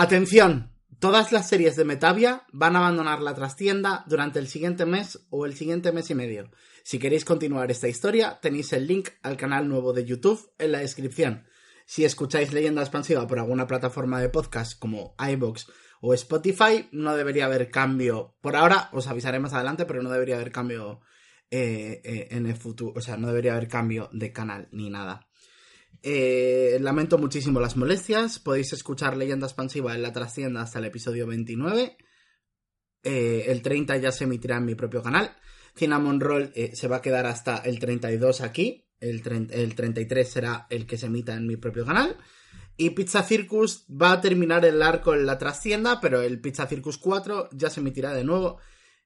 Atención, todas las series de Metavia van a abandonar la trastienda durante el siguiente mes o el siguiente mes y medio. Si queréis continuar esta historia, tenéis el link al canal nuevo de YouTube en la descripción. Si escucháis Leyenda Expansiva por alguna plataforma de podcast como iVoox o Spotify, no debería haber cambio. Por ahora, os avisaré más adelante, pero no debería haber cambio eh, eh, en el futuro. O sea, no debería haber cambio de canal ni nada. Eh, lamento muchísimo las molestias. Podéis escuchar Leyenda Expansiva en la trascienda hasta el episodio 29. el 30 ya se emitirá en mi propio canal. Cinnamon Roll se va a quedar hasta el 32 aquí. El, el 33 será el que se emita en mi propio canal. Y Pizza Circus va a terminar el arco en la trascienda, pero el Pizza Circus 4 ya se emitirá de nuevo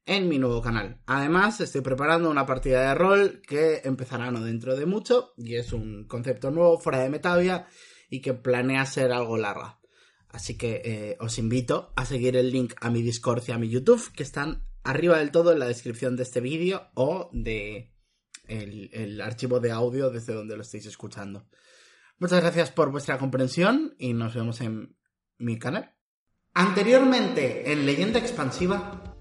en mi nuevo canal. Además, estoy preparando una partida de rol que empezará no dentro de mucho y es un concepto nuevo fuera de Metavia y que planea ser algo larga. Así que eh, os invito a seguir el link a mi Discord y a mi YouTube que están arriba del todo en la descripción de este vídeo o de el archivo de audio desde donde lo estéis escuchando. Muchas gracias por vuestra comprensión y nos vemos en mi canal. Anteriormente, en Leyenda Expansiva,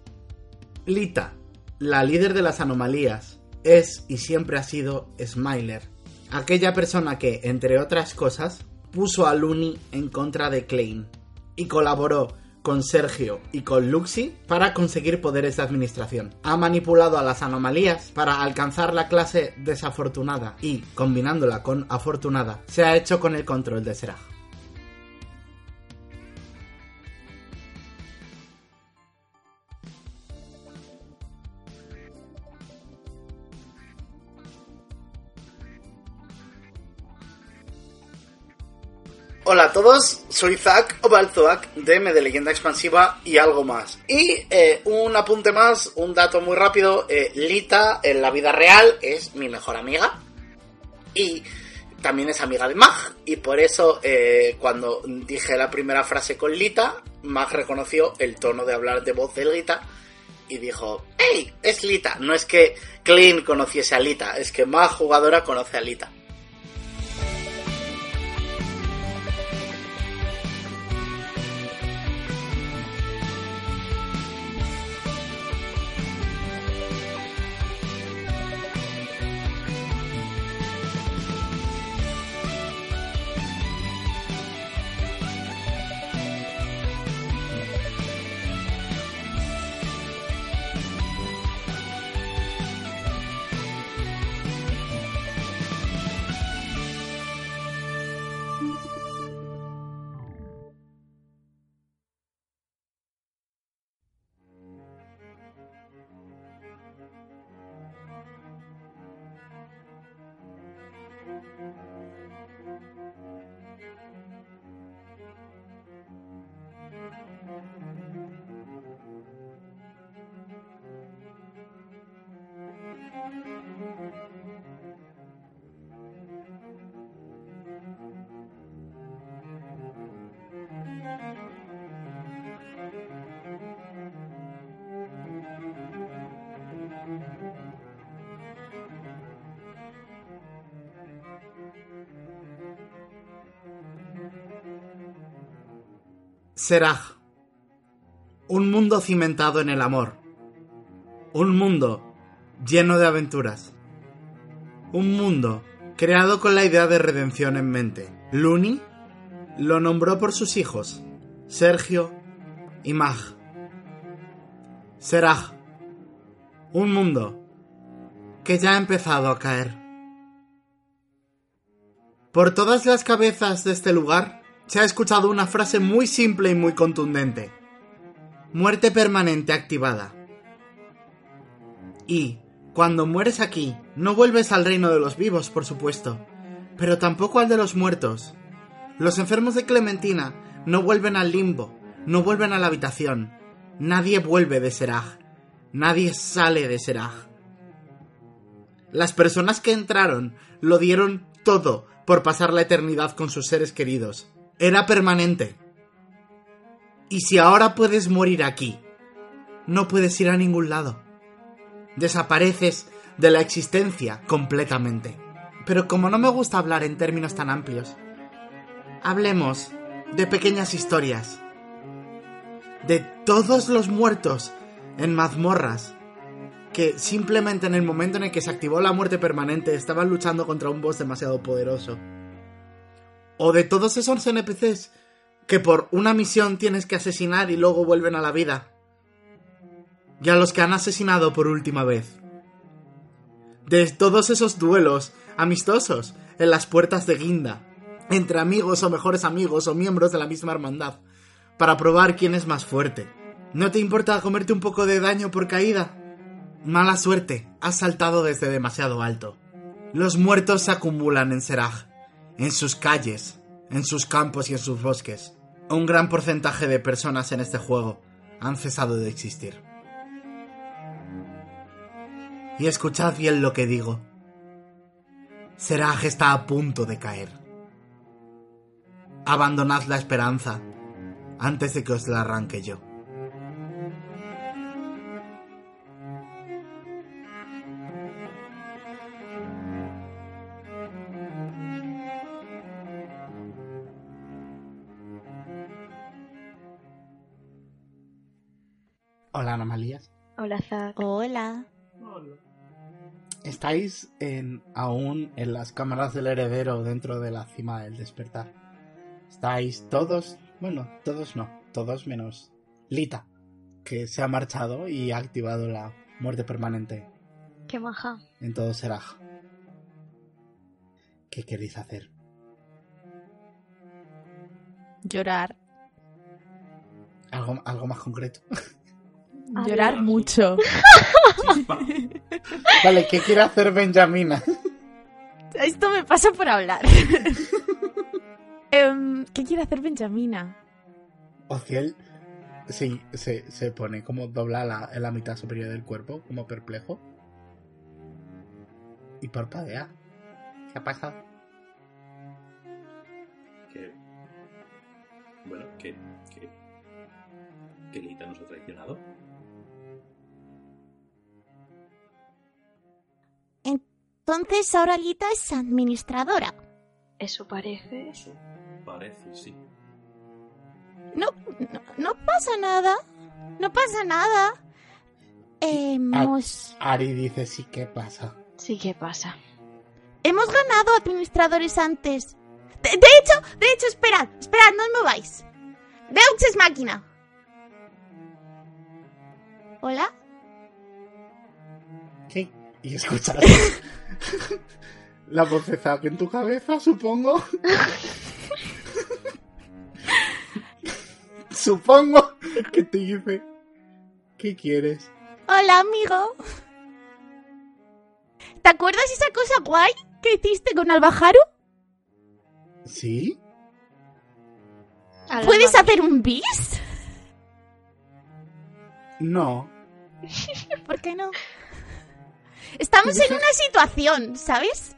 Lita, la líder de las anomalías, es y siempre ha sido Smiler, aquella persona que, entre otras cosas, puso a Looney en contra de Klein y colaboró con Sergio y con Luxi para conseguir poderes de administración. Ha manipulado a las anomalías para alcanzar la clase desafortunada y, combinándola con afortunada, se ha hecho con el control de Seraj. Hola a todos, soy Zack o Balzoak de M de Leyenda Expansiva y algo más. Y eh, un apunte más, un dato muy rápido, eh, Lita en la vida real es mi mejor amiga y también es amiga de Mag y por eso eh, cuando dije la primera frase con Lita, Mag reconoció el tono de hablar de voz de Lita y dijo, ¡Hey! Es Lita. No es que Clean conociese a Lita, es que Mag jugadora conoce a Lita. Seraj. Un mundo cimentado en el amor. Un mundo lleno de aventuras. Un mundo creado con la idea de redención en mente. Luni lo nombró por sus hijos, Sergio y Mag. Seraj. Un mundo que ya ha empezado a caer. Por todas las cabezas de este lugar se ha escuchado una frase muy simple y muy contundente. Muerte permanente activada. Y, cuando mueres aquí, no vuelves al reino de los vivos, por supuesto, pero tampoco al de los muertos. Los enfermos de Clementina no vuelven al limbo, no vuelven a la habitación. Nadie vuelve de Seraj. Nadie sale de Seraj. Las personas que entraron lo dieron todo por pasar la eternidad con sus seres queridos era permanente. Y si ahora puedes morir aquí, no puedes ir a ningún lado. Desapareces de la existencia completamente. Pero como no me gusta hablar en términos tan amplios, hablemos de pequeñas historias de todos los muertos en mazmorras que simplemente en el momento en el que se activó la muerte permanente estaban luchando contra un boss demasiado poderoso. O de todos esos NPCs que por una misión tienes que asesinar y luego vuelven a la vida. Y a los que han asesinado por última vez. De todos esos duelos amistosos en las puertas de Guinda, entre amigos o mejores amigos o miembros de la misma hermandad, para probar quién es más fuerte. ¿No te importa comerte un poco de daño por caída? Mala suerte, has saltado desde demasiado alto. Los muertos se acumulan en Seraj, en sus calles, en sus campos y en sus bosques. Un gran porcentaje de personas en este juego han cesado de existir. Y escuchad bien lo que digo. Seraj está a punto de caer. Abandonad la esperanza antes de que os la arranque yo. Hola, Anomalías. Hola, Zack. Hola. Estáis en, aún en las cámaras del heredero dentro de la cima del despertar. Estáis todos, bueno, todos no, todos menos Lita, que se ha marchado y ha activado la muerte permanente Qué maja. en todo Seraj. ¿Qué queréis hacer? Llorar. ¿Algo, algo más concreto? A Llorar ver. mucho. Vale, ¿qué quiere hacer Benjamina? Esto me pasa por hablar. Em, ¿Qué quiere hacer Benjamina? Ociel sí, se, se pone como dobla la, en la mitad superior del cuerpo, como perplejo. Y parpadea. ¿Qué ha pasado? Que. Bueno, que. que. que Lita nos ha traicionado. Entonces ahora Lita es administradora. Eso parece. Eso parece, sí. No, no, no pasa nada. No pasa nada. Hemos, Ari dice sí, ¿qué pasa? Sí, ¿qué pasa? hemos ganado administradores antes. De, de hecho, de hecho, esperad, esperad, no os mováis. Deux es máquina. ¿Hola? ¿Qué? Y escuchas la voceza que en tu cabeza, supongo. supongo que te dice ¿Qué quieres? Hola, amigo. ¿Te acuerdas esa cosa guay que hiciste con Albajaru? ¿Sí? ¿Puedes hacer un bis? No. ¿Por qué no? Estamos en una situación, ¿sabes?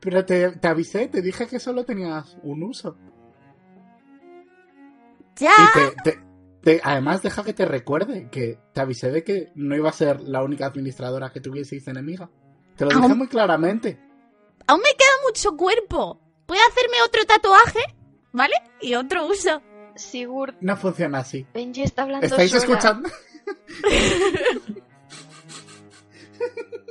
Pero te, te avisé, te dije que solo tenías un uso. Ya. Y te, te- te- además, deja que te recuerde que te avisé de que no iba a ser la única administradora que tuvieseis enemiga. Te lo dije muy claramente. Aún me queda mucho cuerpo. A hacerme otro tatuaje, ¿vale? Y otro uso. Sigurd, No funciona así. Benji está hablando ¿Estáis sola. escuchando?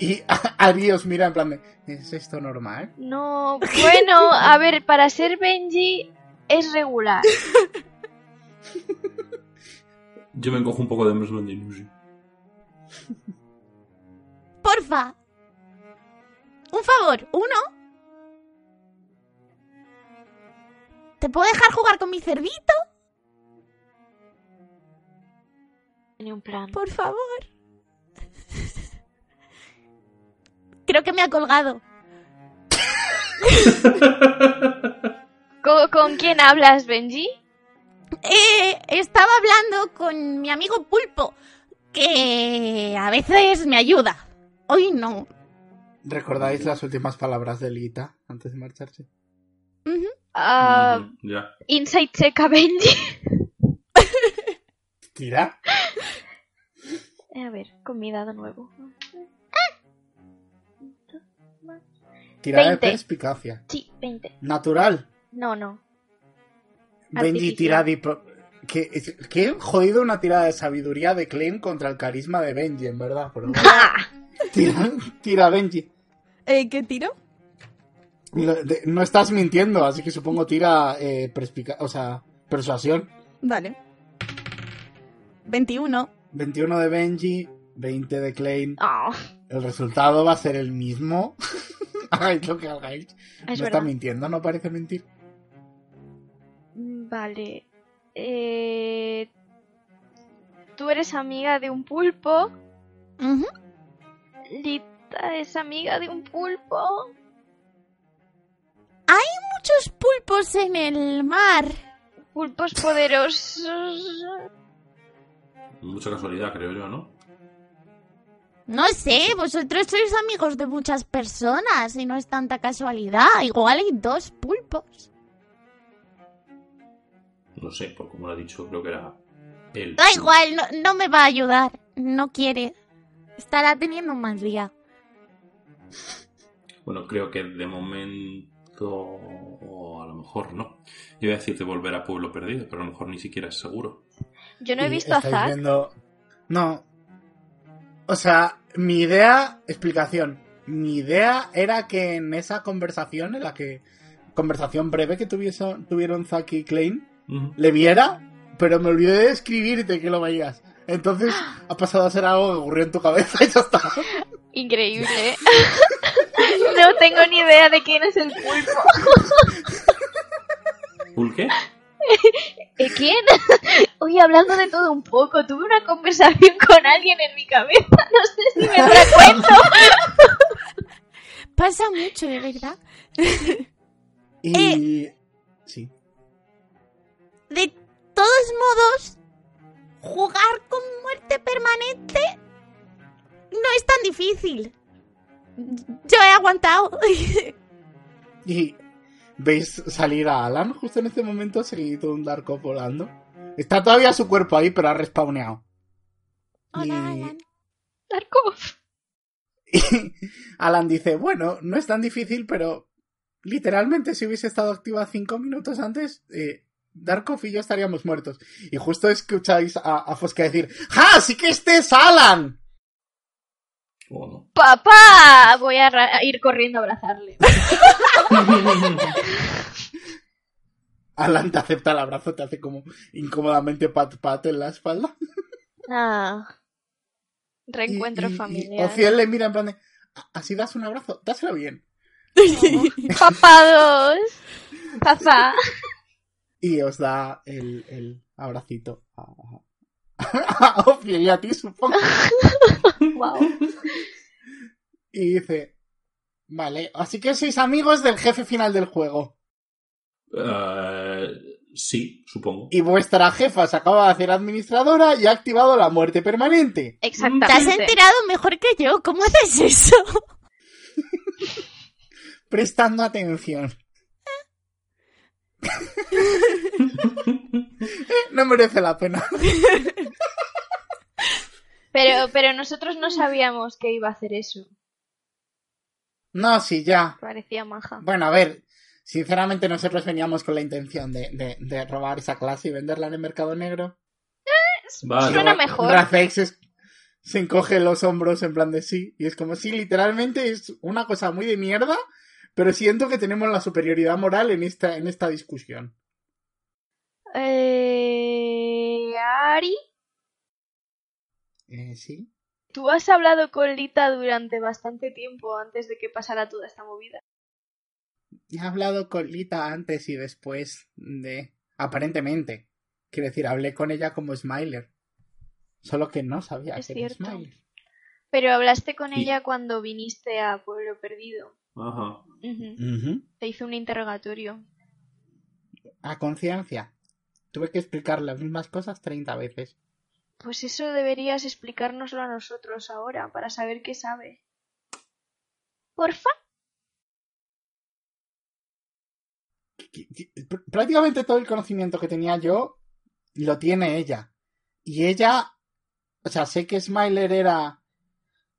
y Ari os mira en plan de, ¿es esto normal? No, bueno, a ver, para ser Benji es regular. Yo me encojo un poco de blondino, sí. Porfa. Un favor, uno. ¿Te puedo dejar jugar con mi cerdito? Tiene un plan. Por favor. Creo que me ha colgado. ¿Con, con quién hablas, Benji? Eh, estaba hablando con mi amigo Pulpo, que a veces me ayuda. Hoy no. ¿Recordáis las últimas palabras de Lita antes de marcharse? Mm. Insight check a Benji. Tira. A ver, con mi dado nuevo. Tira de 20. perspicacia. Sí, 20. Natural. No, no. Benji tira ¿Qué que jodido una tirada de sabiduría de Klein contra el carisma de Benji, en verdad. Pero tira, tira Benji. Eh, ¿Qué tiro? No estás mintiendo, así que supongo tira eh, perspica- o sea, persuasión. Vale. 21. 21 de Benji, 20 de Klein. Oh, El resultado va a ser el mismo. hagáis lo que hagáis. es no está mintiendo, no parece mentir. Mm, Vale. Eh, Tú eres amiga de un pulpo. Lita es amiga de un pulpo. Muchos pulpos en el mar. Pulpos poderosos. Mucha casualidad, creo yo, ¿no? No sé, vosotros sois amigos de muchas personas y no es tanta casualidad. Igual hay dos pulpos. No sé, por como lo ha dicho, creo que era él. Da igual, no, no me va a ayudar. No quiere. Estará teniendo un mal día. Bueno, creo que de momento. O a lo mejor no. Yo iba a decirte volver a Pueblo Perdido, pero a lo mejor ni siquiera es seguro. Yo no he visto a Zack. viendo- No. O sea, mi idea, explicación. Mi idea era que en esa conversación, en la que. Conversación breve que tuviese- tuvieron Zack y Klein, le viera, pero me olvidé de escribirte que lo veías. Entonces ha pasado a ser algo que ocurrió en tu cabeza y ya está. Increíble. no tengo ni idea de quién es el pulpo. ¿Pulque? ¿Eh, ¿Quién? Hablando de todo un poco, tuve una conversación con alguien en mi cabeza. No sé si me la cuento. Pasa mucho, de verdad. Y. Sí. De todos modos, jugar con muerte permanente no es tan difícil. Yo he aguantado. Y veis salir a Alan justo en este momento, seguido un Darko volando. Está todavía su cuerpo ahí, pero ha respawneado. Hola, Y- Alan. Darkov. Y Alan dice, bueno, no es tan difícil, pero literalmente si hubiese estado activa cinco minutos antes, eh, Darkov y yo estaríamos muertos. Y justo escucháis a, a Fosca decir, ¡Ja! ¡Sí que este es Alan! ¡Papá! Voy a ir corriendo a abrazarle. Alan te acepta el abrazo, te hace como incómodamente pat pat en la espalda. Ah. Reencuentro y- y familiar. Ociel le mira en plan de, "¿Ah, ¿así das un abrazo? Dáselo bien. Papá dos. Papá. Y os da el, el abracito a, a Ociel y a ti, supongo. Wow. Y dice, vale, así que sois amigos del jefe final del juego. Eh, sí, supongo. Y vuestra jefa se acaba de hacer administradora y ha activado la muerte permanente. Te has Exactamente. enterado mejor que yo. ¿Cómo haces eso? Prestando atención. no merece la pena. Pero, pero nosotros no sabíamos que iba a hacer eso. No, sí, ya. Parecía maja. Bueno, a ver, sinceramente nosotros veníamos con la intención de, de- de robar esa clase y venderla en el mercado negro. Vale. Suena mejor. Rafex es- se encoge los hombros en plan de sí. Y es como si literalmente es una cosa muy de mierda, pero siento que tenemos la superioridad moral en esta, en esta discusión. Eh... Ari, Eh, sí. tú has hablado con Lita durante bastante tiempo antes de que pasara toda esta movida. He hablado con Lita antes y después de... Aparentemente. Quiero decir, hablé con ella como Smiler. Solo que no sabía Es que era cierto. Smiler. Pero hablaste con Sí. ella cuando viniste a Pueblo Perdido. Ajá. Te hizo un interrogatorio. A conciencia. Tuve que explicar las mismas cosas 30 veces. Pues eso deberías explicárnoslo a nosotros ahora, para saber qué sabe. Porfa. Prácticamente todo el conocimiento que tenía yo lo tiene ella. Y ella, o sea, sé que Smiler era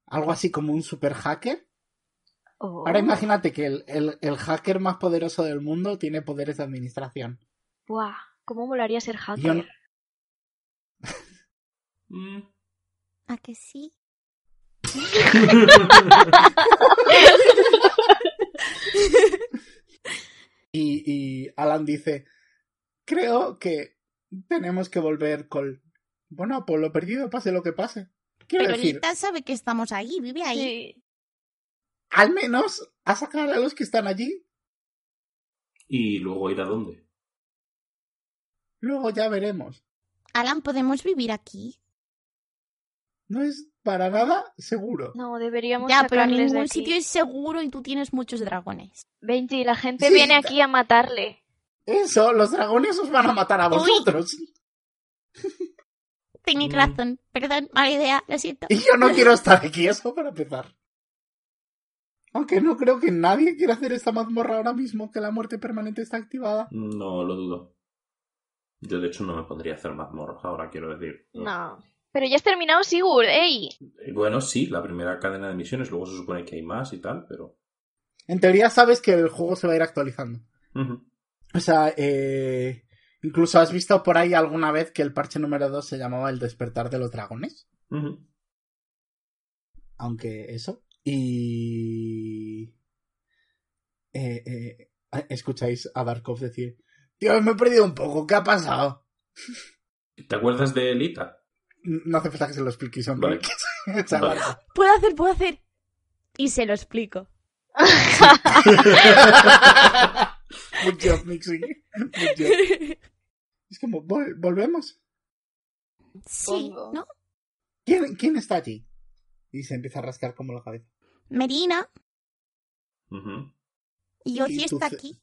algo así como un super hacker. Oh. Ahora imagínate que el, el- el hacker más poderoso del mundo tiene poderes de administración. Buah, cómo molaría ser hacker. No- Mm. ¿A que sí? Y, y Alan dice, creo que tenemos que volver con... Bueno, por lo perdido, pase lo que pase. Quiero Pero decir, Lita sabe que estamos ahí, vive ahí. Sí. al menos a sacar a los que están allí. ¿Y luego ir a dónde? Luego ya veremos. Alan, ¿podemos vivir aquí? No es para nada seguro. No, deberíamos Ya, pero de ningún aquí. sitio es seguro y tú tienes muchos dragones. Benji, la gente Sí, viene aquí a matarle. Eso, los dragones os van a matar a vosotros. Tenéis Mm. razón, perdón, mala idea, lo siento. Y yo no quiero estar aquí, eso para empezar. Aunque no creo que nadie quiera hacer esta mazmorra ahora mismo, que la muerte permanente está activada. No lo dudo. Yo, de hecho, no me pondría a hacer mazmorras ahora, quiero decir. No. Pero ya has terminado Sigurd, ey. Eh, Bueno, sí, la primera cadena de misiones, luego se supone que hay más y tal, pero. En teoría sabes que el juego se va a ir actualizando. O sea, eh, incluso has visto por ahí alguna vez que el parche número 2 se llamaba El despertar de los dragones. Aunque eso. Y... Eh, eh, escucháis a Darkov decir, Dios, me he perdido un poco, ¿qué ha pasado? ¿Te acuerdas de Elita? No hace falta que se lo expliquéis, son Vale. chaval. Puedo hacer, puedo hacer. Y se lo explico. Good job, Mixi. Good job. Es como, vol- volvemos. Sí. ¿no? ¿Quién, ¿Quién está allí? Y se empieza a rascar como la cabeza. Merina y Ozzy Y está aquí.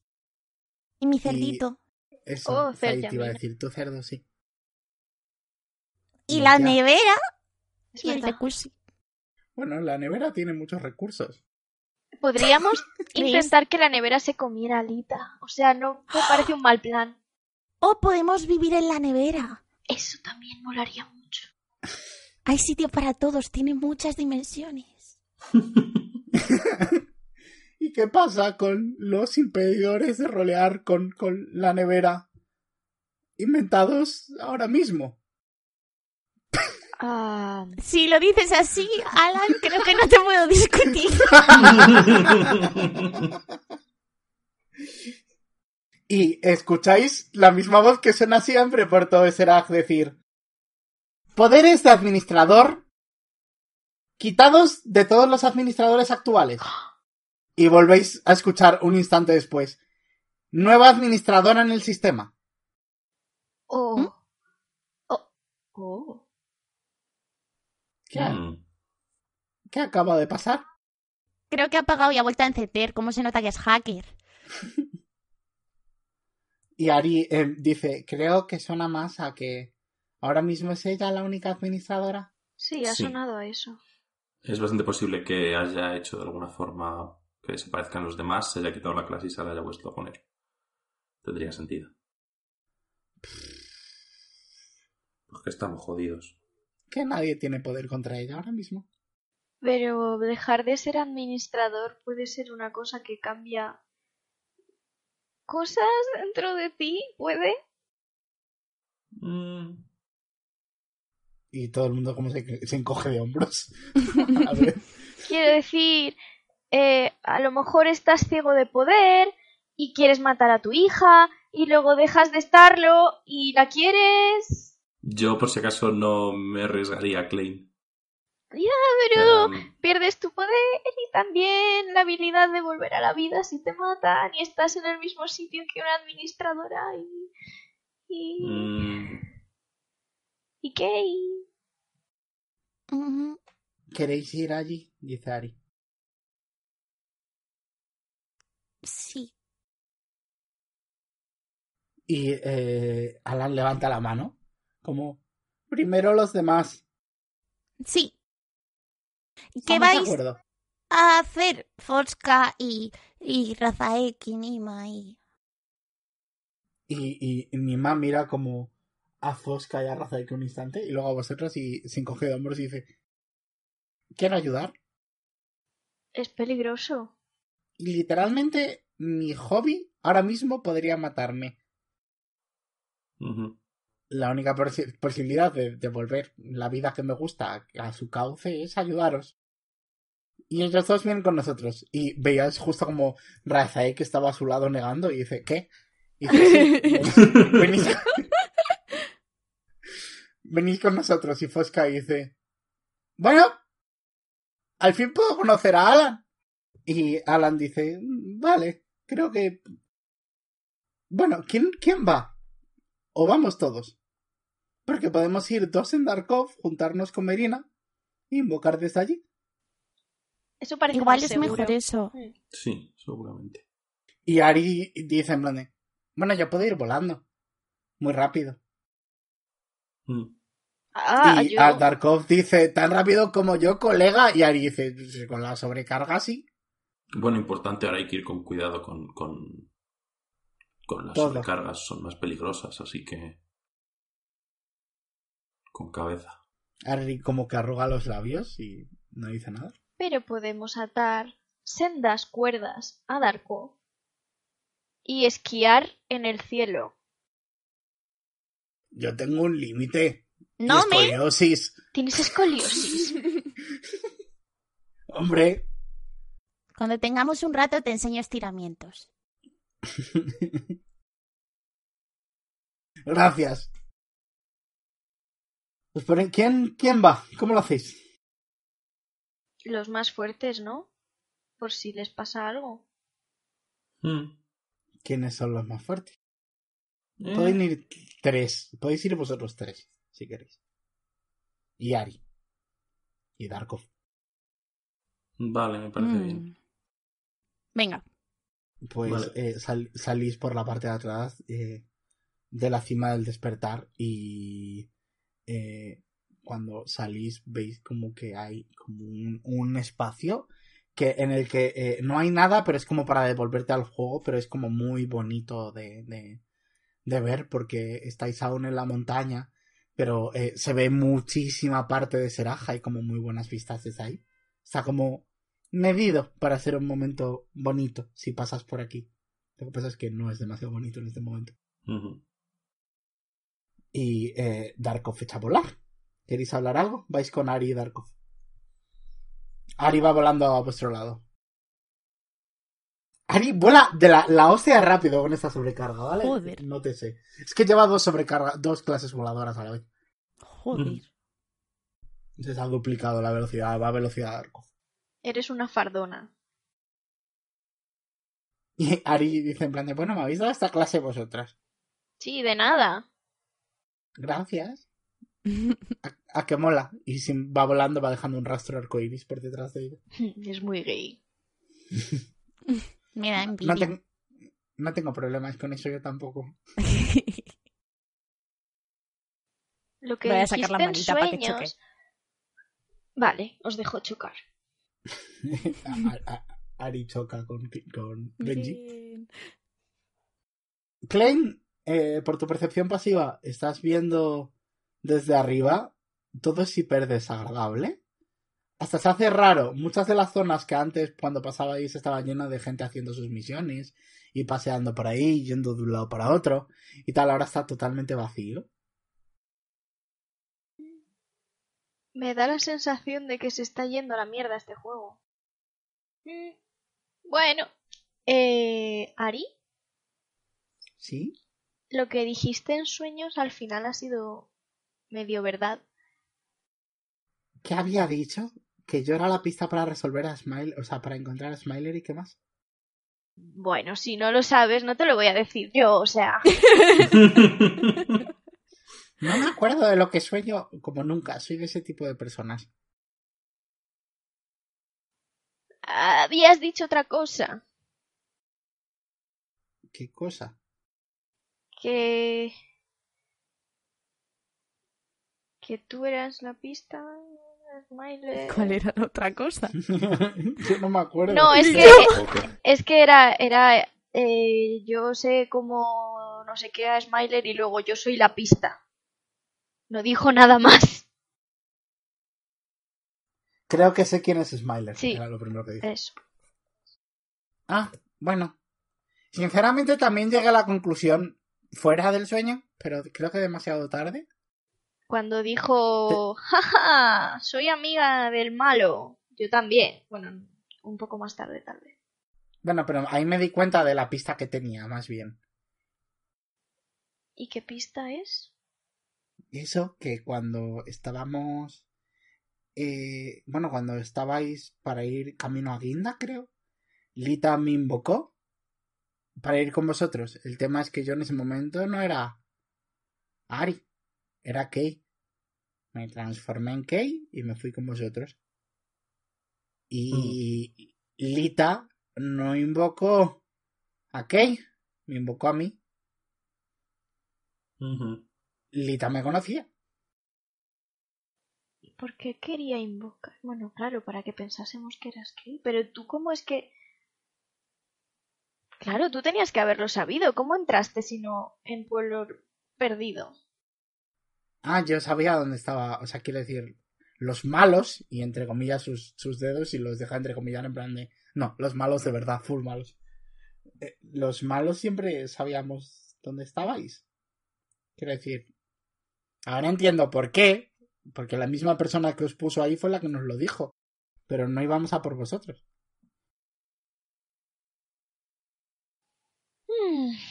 Y mi cerdito. Eso, Oh, Cerja, te iba a decir, tu cerdo, sí. Y la ya. nevera Es y el jacuzzi. Bueno, la nevera tiene muchos recursos. Podríamos intentar que la nevera se comiera a Lita. O sea, no me parece un mal plan. O podemos vivir en la nevera. Eso también molaría mucho. Hay sitio para todos, tiene muchas dimensiones. ¿Y qué pasa con los impedidores de rolear con, con la nevera inventados ahora mismo? Ah, Si lo dices así, Alan, creo que no te puedo discutir. Y escucháis la misma voz que suena siempre por todo ese rag decir Poderes de administrador quitados de todos los administradores actuales. Y volvéis a escuchar un instante después. Nueva administradora en el sistema. oh. ¿Mm? Oh. Oh. ¿Qué, Mm. qué acaba de pasar? Creo que ha apagado y ha vuelto a encender. ¿Cómo se nota que es hacker? Y Ari eh, dice, creo que suena más a que ahora mismo es ella la única administradora. Sí, ha Sí. sonado a eso. Es bastante posible que haya hecho de alguna forma que desaparezcan los demás, se haya quitado la clase y se la haya vuelto a poner. Tendría sentido. Porque estamos jodidos. Que nadie tiene poder contra ella ahora mismo. Pero dejar de ser administrador puede ser una cosa que cambia cosas dentro de ti, ¿puede? Mm, Y todo el mundo como se, se encoge de hombros. a ver. Quiero decir, eh, a lo mejor estás ciego de poder y quieres matar a tu hija y luego dejas de estarlo y la quieres. Yo, por si acaso, no me arriesgaría a Klein. Pero Em, pierdes tu poder y también la habilidad de volver a la vida si te matan y estás en el mismo sitio que una administradora y... y... mm, ¿Y qué? ¿Queréis ir allí? Dice Ari. Sí. Y eh, Alan levanta la mano. Como, primero los demás. Sí. ¿Qué de vais a hacer Fosca y, y Rafael y... Y, y, y mi mamá mira como a Fosca y a Rafael un instante y luego a vosotros y se encoge de hombros y dice ¿Quiero ayudar? Es peligroso. Y literalmente mi hobby ahora mismo podría matarme. ujú. La única posi- posibilidad de devolver la vida que me gusta a su cauce es ayudaros. Y ellos dos vienen con nosotros. Y veías justo como Razae que estaba a su lado negando y dice, ¿qué? Y dice, "Sí, venís, venís con nosotros. Y Fosca dice, bueno, al fin puedo conocer a Alan. Y Alan dice, "Mm, vale, creo que... Bueno, ¿quién, quién va? ¿O vamos todos? Porque podemos ir dos en Darkov, juntarnos con Merina e invocar desde allí. Eso parece Igual más es seguro. mejor eso. Sí, seguramente. Y Ari dice en plan de, bueno, yo puedo ir volando. Muy rápido. Mm. Ah, y yo... a Darkov dice, tan rápido como yo, colega. Y Ari dice, "Pues, con la sobrecarga sí. Bueno, importante, ahora hay que ir con cuidado con, con, con las Todo. sobrecargas, son más peligrosas, así que con cabeza. Ari como que arruga los labios y no dice nada. Pero podemos atar sendas cuerdas a Darko y esquiar en el cielo. Yo tengo un límite. Y No me. escoliosis. ¿Tienes escoliosis? Hombre. Cuando tengamos un rato te enseño estiramientos. Gracias. Pues ponen- ¿quién, ¿Quién va? ¿Cómo lo hacéis? Los más fuertes, ¿no? Por si les pasa algo. Mm. ¿Quiénes son los más fuertes? Eh, Pueden ir tres. Podéis ir vosotros tres, si queréis. Y Ari. Y Darkov. Vale, me parece Mm. bien. Venga. Pues Vale. eh, sal- salís por la parte de atrás eh, de la cima del despertar y eh, cuando salís veis como que hay como un, espacio que en el que eh, no hay nada pero es como para devolverte al juego pero es como muy bonito de, de, ver porque estáis aún en la montaña pero eh, se ve muchísima parte de Seraja y como muy buenas vistas desde ahí está como medido para hacer un momento bonito si pasas por aquí. Lo que pasa es que no es demasiado bonito en este momento. Y eh, Darkov echa a volar. ¿Queréis hablar algo? Vais con Ari y Darkov. Ari va volando a vuestro lado. Ari vuela de la, la hostia rápido con esta sobrecarga, ¿vale? Joder. No te sé. Es que lleva dos sobrecargas, dos clases voladoras a la vez. Joder. Entonces ha duplicado la velocidad, va a velocidad Darkov. Eres una fardona. Y Ari dice en plan de, bueno, me habéis dado esta clase vosotras. Sí, de nada. Gracias. A, a que mola. Y si va volando, va dejando un rastro arcoiris por detrás de ella. Es muy gay. Me da No, envidia. no tengo problemas con eso, yo tampoco. Lo que Voy a sacar la manita para que choque. Vale, os dejo chocar. A- a- Ari choca con, con Benji. Bien. Klein, eh, por tu percepción pasiva, estás viendo desde arriba. Todo es hiper desagradable. Hasta se hace raro. Muchas de las zonas que antes, cuando pasabais, estaban llenas de gente haciendo sus misiones y paseando por ahí, yendo de un lado para otro y tal, ahora está totalmente vacío. Me da la sensación de que se está yendo a la mierda este juego. Mm, Bueno, eh, Ari, ¿Sí? Lo que dijiste en sueños al final ha sido medio verdad. ¿Qué había dicho? Que yo era la pista para resolver a Smile, o sea, para encontrar a Smiler y qué más. Bueno, si no lo sabes, no te lo voy a decir yo, o sea. No me acuerdo de lo que sueño como nunca. Soy de ese tipo de personas. Habías dicho otra cosa. ¿Qué cosa? Que. Que tú eras la pista. Smiley. ¿Cuál era la otra cosa? yo no me acuerdo. No, es que. Es que era. era eh, yo sé como. No sé qué a Smiler y luego yo soy la pista. No dijo nada más. Creo que sé quién es Smiler. Sí. Era lo primero que dije. Eso. Ah, bueno. Sinceramente también llegué a la conclusión fuera del sueño, pero creo que demasiado tarde. Cuando dijo, jaja, soy amiga del malo. Yo también. Bueno, un poco más tarde tal vez. Bueno, pero ahí me di cuenta de la pista que tenía, más bien. ¿Y qué pista es? Eso que cuando estábamos... eh, bueno, cuando estabais para ir camino a Guinda, creo. Lita me invocó para ir con vosotros. El tema es que yo en ese momento no era Ari, era Kei. Me transformé en Kei y me fui con vosotros. Y Lita no invocó a Kei, me invocó a mí. Lita me conocía. ¿Por qué quería invocar? Bueno, claro, para que pensásemos que eras Kay. Pero tú, ¿cómo es que.? Claro, tú tenías que haberlo sabido. ¿Cómo entraste si no en pueblo perdido? Ah, yo sabía dónde estaba, o sea, quiero decir, los malos, y entre comillas sus, sus dedos, y los deja entre comillas en plan de... No, los malos de verdad, full malos. Eh, los malos siempre sabíamos dónde estabais. Quiero decir, ahora entiendo por qué, porque la misma persona que os puso ahí fue la que nos lo dijo, pero no íbamos a por vosotros.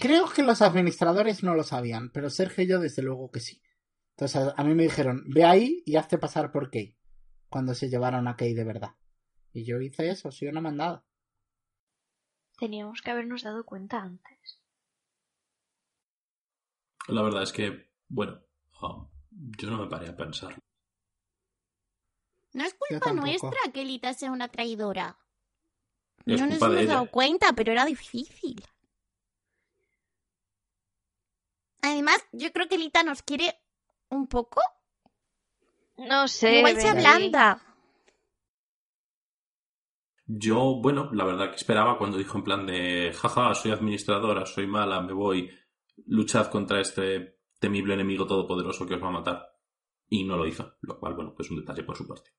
Creo que los administradores no lo sabían, pero Sergio y yo desde luego que sí. Entonces a, a mí me dijeron, ve ahí y hazte pasar por Kay, cuando se llevaron a Kay de verdad. Y yo hice eso, soy una mandada. Teníamos que habernos dado cuenta antes. La verdad es que, bueno, yo no me paré a pensar. No es culpa nuestra que Lita sea una traidora. Es no nos hemos ella. dado cuenta, pero era difícil. Además, yo creo que Lita nos quiere un poco. No sé. Igual se ablanda. Yo, bueno, la verdad que esperaba cuando dijo en plan de, jaja, soy administradora, soy mala, me voy, luchad contra este temible enemigo todopoderoso que os va a matar. Y no lo hizo, lo cual, bueno, pues un detalle por su parte.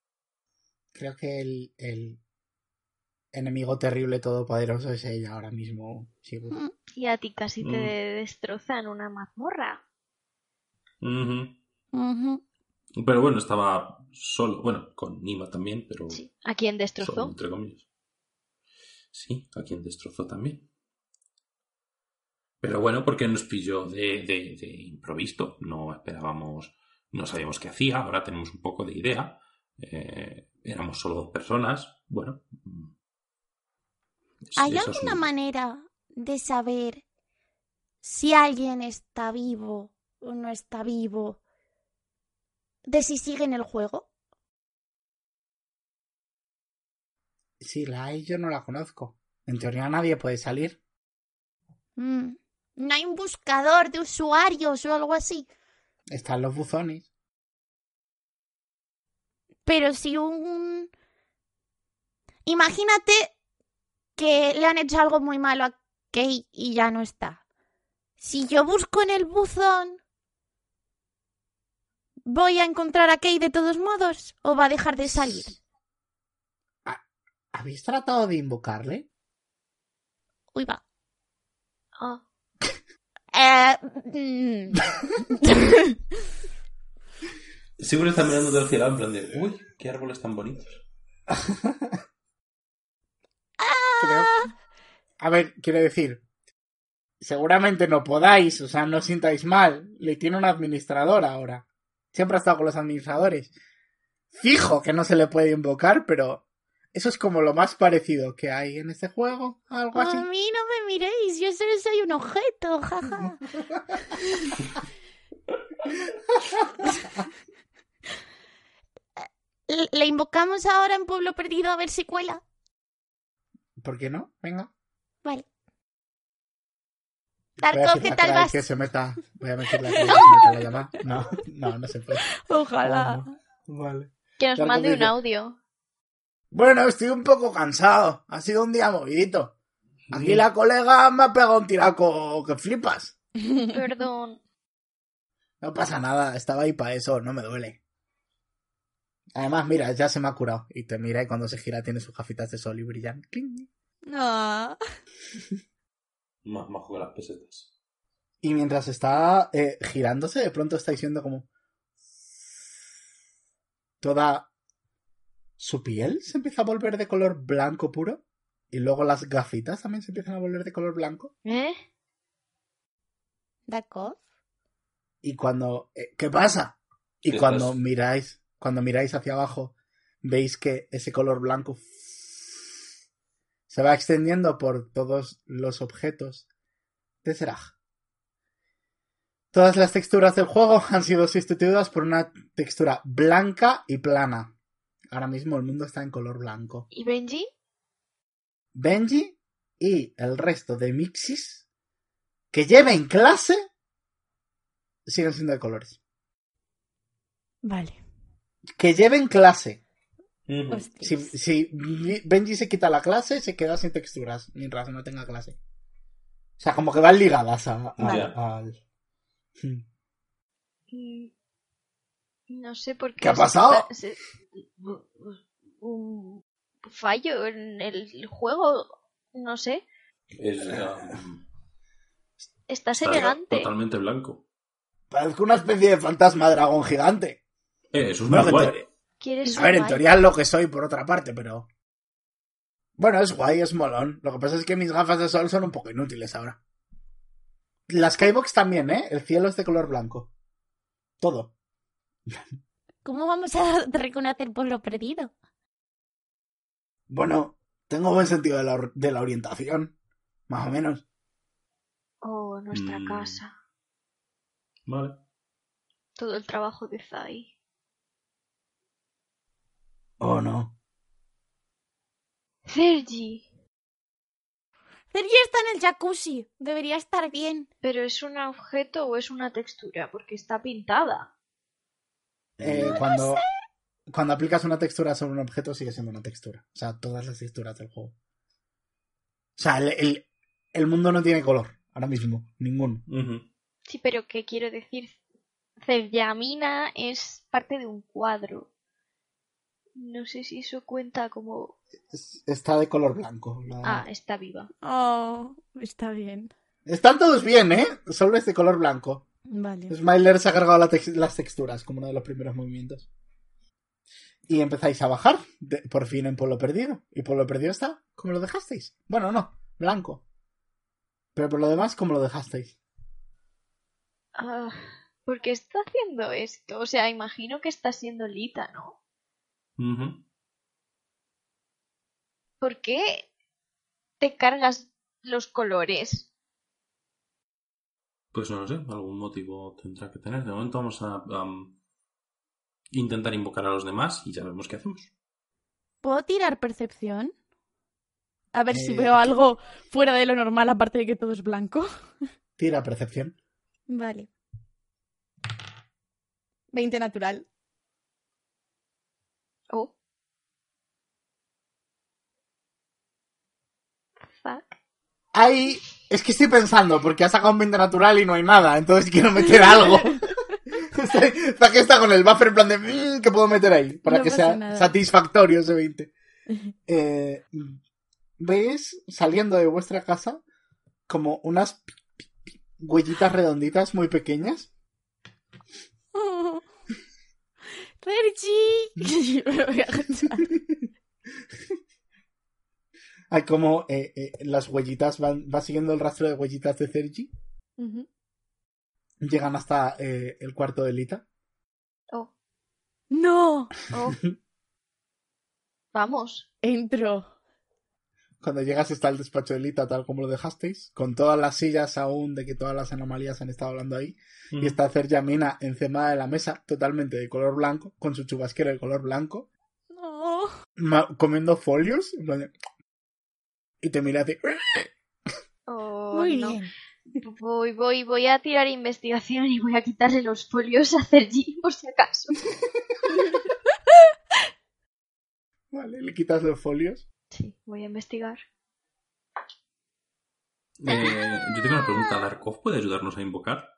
Creo que el, el enemigo terrible todopoderoso es ella ahora mismo, seguro. Mm, Y a ti casi te Mm. destroza en una mazmorra. Pero bueno, estaba solo, bueno, con Nima también, pero Sí. ¿A quién solo, destrozó? entre comillas. Sí, a quien destrozó también. Pero bueno, porque nos pilló de, de, de improviso, no esperábamos, no sabíamos qué hacía, ahora tenemos un poco de idea. Eh, éramos solo dos personas, bueno. ¿Hay eso alguna un- manera de saber si alguien está vivo o no está vivo? ¿De si sigue en el juego? Si la hay, yo no la conozco. En teoría nadie puede salir. Mm, ¿No hay un buscador de usuarios o algo así? Están los buzones. Pero si un... Imagínate que le han hecho algo muy malo a Kay y ya no está. Si yo busco en el buzón, ¿voy a encontrar a Kay de todos modos o va a dejar de salir? ¿Habéis tratado de invocarle? Uy, va. Ah, Eh, mm, Seguro está mirando del cielo en plan de, uy, qué árboles tan bonitos. Creo. A ver, quiero decir. Seguramente no podáis, o sea, no os sintáis mal. Le tiene un administrador ahora. Siempre ha estado con los administradores. Fijo que no se le puede invocar, pero eso es como lo más parecido que hay en este juego. Algo así. a mí no me miréis, yo solo soy un objeto, jaja. Le invocamos ahora en Pueblo Perdido a ver si cuela. ¿Por qué no? Venga. Vale. Decirle ¿qué tal vas? que se meta. Voy a decirle a Clyde que se meta la llamada. No, no, no se puede. Ojalá. Vale. que nos mande un dice- audio. Bueno, estoy un poco cansado. Ha sido un día movidito. Aquí la colega me ha pegado un tiraco que flipas. Perdón. No pasa nada, estaba ahí para eso, no me duele. Además, mira, ya se me ha curado. Y te mira y cuando se gira tiene sus gafitas de sol y brillan. ¡Cling! No. Más majo que las pesetas. Y mientras está eh, girándose, de pronto estáis viendo como toda su piel se empieza a volver de color blanco puro. Y luego las gafitas también se empiezan a volver de color blanco. ¿Eh? D'accord. Y cuando... eh, ¿Qué pasa? Y ¿Qué cuando estás? miráis, cuando miráis hacia abajo, veis que ese color blanco se va extendiendo por todos los objetos de Seraj. Todas las texturas del juego han sido sustituidas por una textura blanca y plana. Ahora mismo el mundo está en color blanco. ¿Y Benji? Benji y el resto de Mixis que lleven clase siguen siendo de colores. Vale. Que lleven clase. Si, si Benji se quita la clase, se queda sin texturas mientras no tenga clase. O sea, como que van ligadas a, a- Vale. al. Hmm. Mm, No sé por qué. ¿Qué ha pasado? está- se- Un fallo en el juego. No sé. Es, um, Estás está elegante. totalmente blanco. Parezco una especie de fantasma dragón gigante. Eh, eso es Bueno, muy guay. teoría- ¿Quieres a ver, en teoría es lo que soy por otra parte, pero. Bueno, es guay, es molón. Lo que pasa es que mis gafas de sol son un poco inútiles ahora. Las Skybox también, ¿eh? El cielo es de color blanco. Todo. ¿Cómo vamos a reconocer por lo perdido? Bueno, tengo buen sentido de la, or- de la orientación. Más o menos. Oh, nuestra Mm. casa. Vale. Todo el trabajo de Zai. ¿O no? Sergi. Sergi está en el jacuzzi. Debería estar bien. ¿Pero es un objeto o es una textura? Porque está pintada. Eh, cuando, cuando aplicas una textura sobre un objeto sigue siendo una textura. O sea, todas las texturas del juego. O sea, el, el- el mundo no tiene color ahora mismo. Ninguno. Sí, pero ¿qué quiero decir? Cerllamina es parte de un cuadro. No sé si eso cuenta como... Es- Está de color blanco. la- Ah, está viva. Oh, está bien. Están todos bien, ¿eh? Solo es de color blanco. Vale. Smiler se ha cargado la tex- las texturas como uno de los primeros movimientos. Y empezáis a bajar, de- por fin en Pueblo Perdido. Y Pueblo Perdido está como lo dejasteis. Bueno, no, blanco. Pero por lo demás, como lo dejasteis. Ah, ¿Por qué está haciendo esto? O sea, imagino que está siendo Lita, ¿no? ¿Por qué te cargas los colores? Pues no lo sé, algún motivo tendrá que tener. De momento vamos a intentar invocar a los demás y ya vemos qué hacemos. ¿Puedo tirar percepción? A ver si Eh, veo algo fuera de lo normal, aparte de que todo es blanco. Tira percepción. Vale. 20 natural. Oh. Fuck. Hay. Es que estoy pensando, porque ha sacado un 20 natural y no hay nada, entonces quiero meter algo. Zack está con el buffer en plan de. "Mm, ¿Qué puedo meter ahí? Para No que sea nada. satisfactorio ese 20. Eh, ¿Veis saliendo de vuestra casa como unas huellitas redonditas muy pequeñas? Sergi. Me voy a agachar. Hay como eh, eh, las huellitas van, va siguiendo el rastro de huellitas de Sergi. Llegan hasta eh, el cuarto de Lita. Oh, No. oh. Vamos. Entro. Cuando llegas está el despacho de Lita tal como lo dejasteis, con todas las sillas aún de que todas las anomalías han estado hablando ahí. Y está Cerjamina encima de la mesa, totalmente de color blanco, con su chubasquero de color blanco, No. comiendo folios. en plan de- Y te mira así. Oh, Muy no. bien. Voy, voy, voy a tirar investigación y voy a quitarle los folios a Sergi, por si acaso. Vale, le quitas los folios. Sí, voy a investigar. Eh, yo tengo una pregunta. ¿Darkov puede ayudarnos a invocar?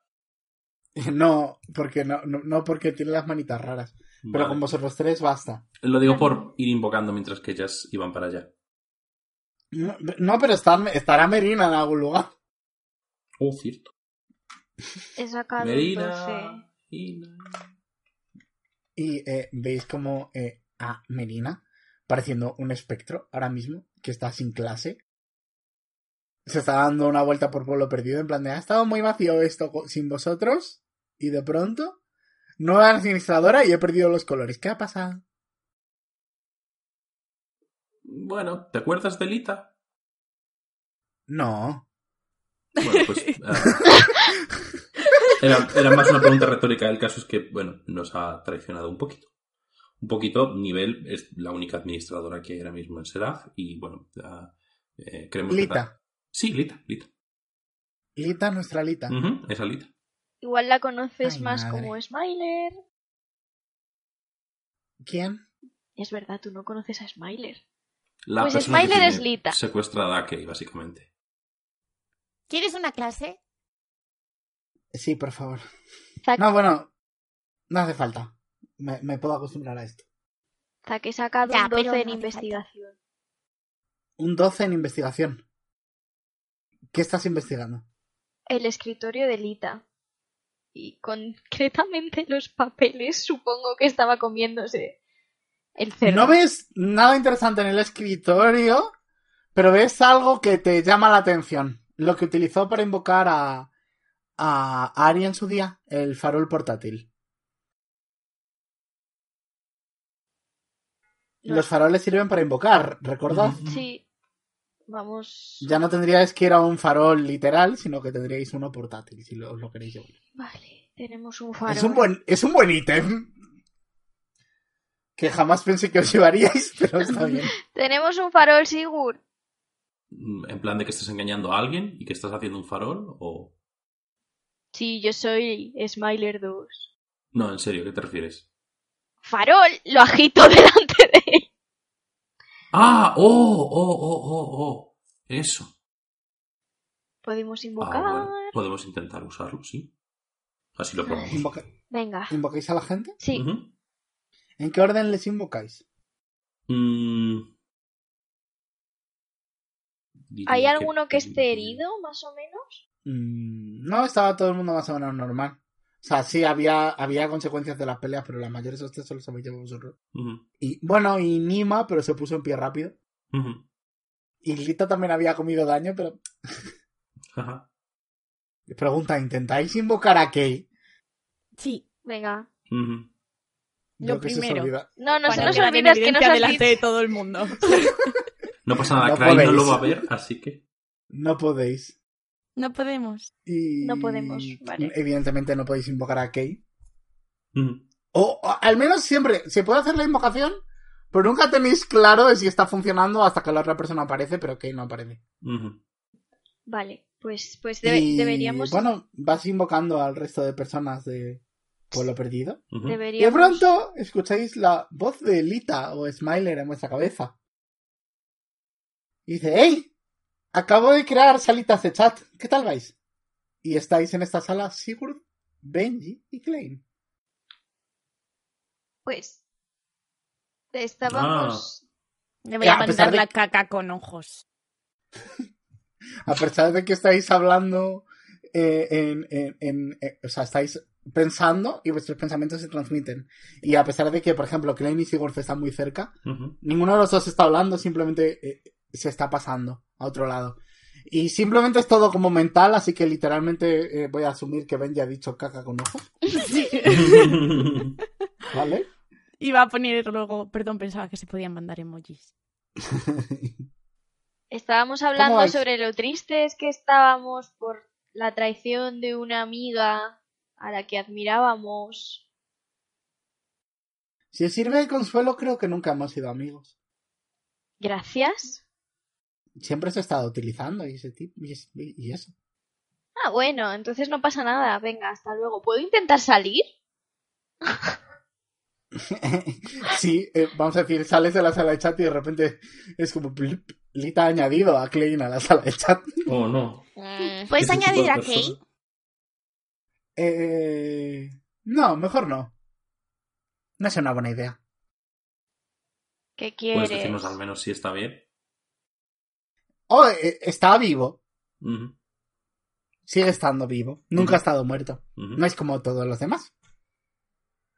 No, porque no, no, no porque tiene las manitas raras. Pero con vosotros tres basta. Lo digo por ir invocando mientras que ellas iban para allá. No, no, pero está- estará Merina en algún lugar. Oh, cierto. He sacado un 12. Merina. Ina. Y eh, veis como eh, a Merina, pareciendo un espectro ahora mismo, que está sin clase, se está dando una vuelta por pueblo perdido, en plan de, ha estado muy vacío esto sin vosotros, y de pronto, nueva administradora y he perdido los colores. ¿Qué ha pasado? Bueno, ¿te acuerdas de Lita? No. Bueno, pues. ah, era, era más una pregunta retórica. El caso es que, bueno, nos ha traicionado un poquito. Un poquito, nivel, es la única administradora que hay ahora mismo en Seraph. Y bueno, eh, creemos que. Lita. Sí, Lita, Lita. Lita, nuestra Lita. Esa Lita. Igual la conoces Ay, más madre. como Smiler. ¿Quién? Es verdad, tú no conoces a Smiler. La Pues que Smiler es Lita. Secuestrada a Kay, básicamente. ¿Quieres una clase? Sí, por favor. No, bueno, no hace falta. Me, me puedo acostumbrar a esto. Zack, he sacado Ya, un 12 pero en investigación. Un 12 en investigación. ¿Qué estás investigando? El escritorio de Lita. Y concretamente los papeles, supongo que estaba comiéndose el cerdo. No ves nada interesante en el escritorio, pero ves algo que te llama la atención. Lo que utilizó para invocar a, a Ari en su día, el farol portátil. No. Los faroles sirven para invocar, ¿recordad? Sí. Vamos. Ya no tendríais que ir a un farol literal, sino que tendríais uno portátil, si lo, os lo queréis llevar. Vale, tenemos un farol. Es un buen, es un buen ítem. Que jamás pensé que os llevaríais, pero está bien. Tenemos un farol, Sigur. Mm, En plan de que estás engañando a alguien y que estás haciendo un farol o... Sí, yo soy Smiler 2. No, en serio, ¿qué te refieres? Farol, lo agito delante de él. Ah, oh, oh, oh, oh, oh. Eso. Podemos Ah, invocar. bueno, podemos intentar usarlo, sí. Así lo probamos. Invoca- Venga. ¿Invocáis a la gente? Sí. ¿En qué orden les invocáis? Mm. ¿Hay alguno que esté herido, más o menos? Mm, no, estaba todo el mundo más o menos normal. O sea, sí, había, había consecuencias de las peleas, pero las mayores hostias solo se habéis llevado vosotros. Ujú, Y bueno, y Nima, pero se puso en pie rápido. ujú. Y Lita también había comido daño, pero. Ajá. Pregunta: ¿intentáis invocar a Kay? Sí. Venga. Ujú. Lo primero. No, no se nos olvida que has delante de todo el mundo. No pasa nada, No Cry no lo va a ver, así que. No podéis. No podemos. Y... No podemos, vale. Evidentemente no podéis invocar a Kay. Ujú. O, o al menos siempre, se puede hacer la invocación, pero nunca tenéis claro de si está funcionando hasta que la otra persona aparece, pero Kay no aparece. Vale, pues, pues debe- Y, deberíamos. Bueno, vas invocando al resto de personas de Pueblo Perdido. Y de pronto escucháis la voz de Lita o Smiler en vuestra cabeza. Y dice, ¡Hey! Acabo de crear salitas de chat. ¿Qué tal vais? Y estáis en esta sala Sigurd, Benji y Klein. Pues. Estábamos. Le voy a mandar de- la caca con ojos. A pesar de que estáis hablando eh, en, en- en- eh, O sea, estáis pensando y vuestros pensamientos se transmiten. Y a pesar de que, por ejemplo, Klein y Sigurd están muy cerca. Ninguno de los dos está hablando, simplemente eh, se está pasando a otro lado. Y simplemente es todo como mental, así que literalmente eh, voy a asumir que Ben ya ha dicho caca con ojos, Sí. ¿vale? Iba a poner luego. Perdón, pensaba que se podían mandar emojis. Estábamos hablando sobre lo tristes que estábamos por la traición de una amiga a la que admirábamos. si os sirve de consuelo, creo que nunca hemos sido amigos. Gracias. Siempre se ha estado utilizando y ese tipo y, es- y eso. Ah, bueno, entonces no pasa nada. Venga, hasta luego. ¿Puedo intentar salir? sí, eh, vamos a decir, sales de la sala de chat y de repente es como blip, Lita ha añadido a Klein a la sala de chat. Oh, no. ¿Puedes Ese tipo añadir a. Kay? Eh, no, mejor no. No es una buena idea. ¿Qué Puedes quieres? decirnos al menos si está bien. Oh, eh, está vivo. Sigue estando vivo. Nunca ha estado muerto. No es como todos los demás.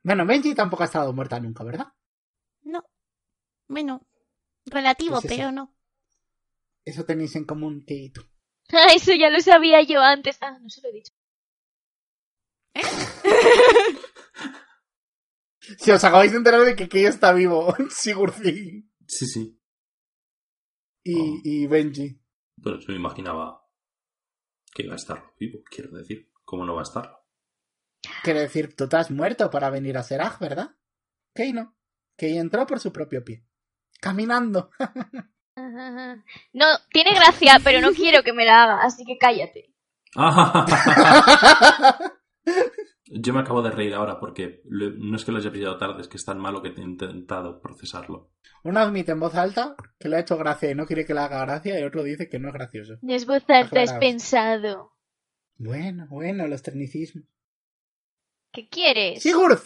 Bueno, Benji tampoco ha estado muerta nunca, ¿verdad? No. Bueno, relativo, Pues pero no. Eso tenéis en común que y tú. Ah, Eso ya lo sabía yo antes. Ah, no se lo he dicho. Si os acabáis de enterar de que Kei está vivo, Sigurd Sí, sí. Y, Oh. y Benji. Bueno, yo me imaginaba que iba a estar vivo, quiero decir. ¿Cómo no va a estar? Quiere decir, tú te has muerto para venir a Seraj, ¿verdad? Kei no. Kei entró por su propio pie. Caminando. No, tiene gracia, pero no quiero que me la haga, así que cállate. Yo me acabo de reír ahora porque no es que lo haya pillado tarde, es que es tan malo que he intentado procesarlo. Uno admite en voz alta que le ha hecho gracia y no quiere que le haga gracia y otro dice que no es gracioso. No es voz alta, es pensado. Bueno, bueno, los tecnicismos. ¿Qué quieres? Sigurd.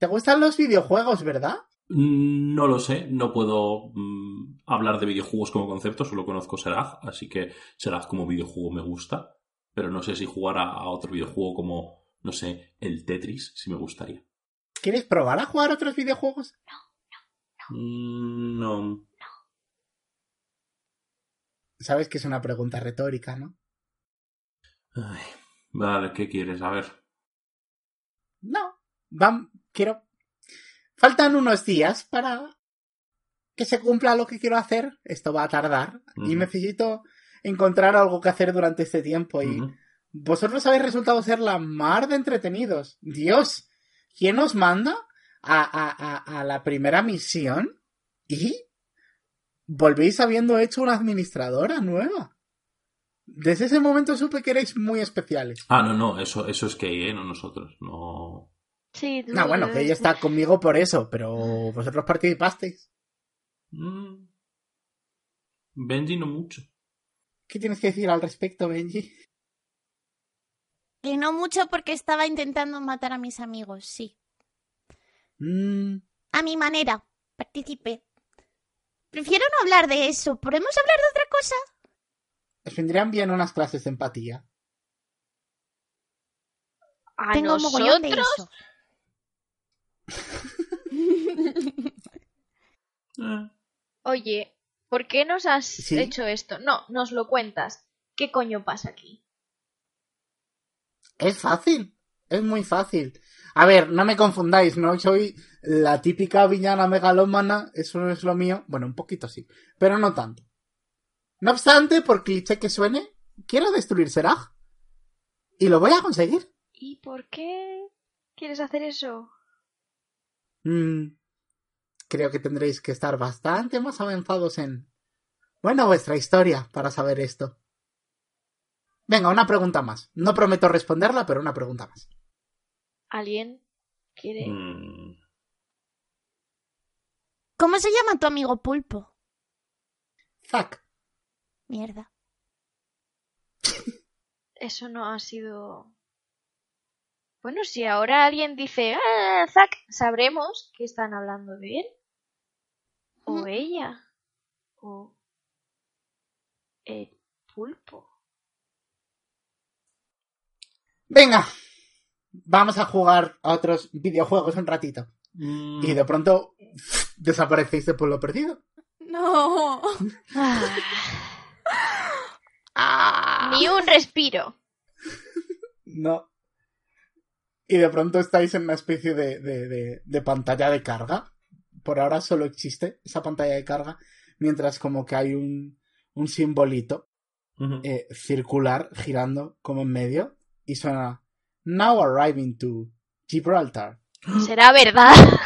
¿te gustan los videojuegos, verdad? Mm, No lo sé, no puedo mm, hablar de videojuegos como concepto, solo conozco Serag, así que Serag como videojuego me gusta, pero no sé si jugar a, a otro videojuego como, no sé, el Tetris, si me gustaría. ¿Quieres probar a jugar otros videojuegos? Mm, No. Sabes que es una pregunta retórica, ¿no? Ay, vale, ¿qué quieres? A ver. No. Vam, quiero. Faltan unos días para que se cumpla lo que quiero hacer. Esto va a tardar. Y necesito encontrar algo que hacer durante este tiempo. Y. vosotros habéis resultado ser la mar de entretenidos. Dios, ¿quién os manda a, a, a, a la primera misión? Y volvéis habiendo hecho una administradora nueva. Desde ese momento supe que erais muy especiales. Ah, no, no, eso, eso es que, ¿eh? No nosotros, no. Sí, tú- No, bueno, que ella está conmigo por eso, pero vosotros participasteis. Mm. Benji no mucho. ¿Qué tienes que decir al respecto, Benji? Que no mucho porque estaba intentando matar a mis amigos, sí. Mm, A mi manera. Participé. Prefiero no hablar de eso. ¿Podemos hablar de otra cosa? os vendrían bien unas clases de empatía. ¿A Tengo mogollón de nosotros? eso. Oye, ¿por qué nos has Sí. hecho esto? No, nos lo cuentas. ¿Qué coño pasa aquí? Es fácil, es muy fácil. A ver, no me confundáis, no soy la típica villana megalómana, eso no es lo mío. Bueno, un poquito sí, pero no tanto. No obstante, por cliché que suene, quiero destruir Seraj. Y lo voy a conseguir. ¿Y por qué quieres hacer eso? Mm, creo que tendréis que estar bastante más avanzados en... Bueno, vuestra historia para saber esto. Venga, una pregunta más. No prometo responderla, pero una pregunta más. ¿Alguien quiere...? mm, ¿Cómo se llama tu amigo pulpo? Zack, Mierda. Eso no ha sido... Bueno, si ahora alguien dice, ah, Zack, sabremos que están hablando de él. O ella. O... El pulpo. Venga. Vamos a jugar a otros videojuegos un ratito. mm, Y de pronto desaparecéis de pueblo perdido. No. Ah. Ni un respiro. No. Y de pronto estáis en una especie de, de, de- de pantalla de carga. Por ahora solo existe esa pantalla de carga. Mientras como que hay un, un simbolito eh, circular girando como en medio. Y suena Now arriving to Gibraltar. Será verdad.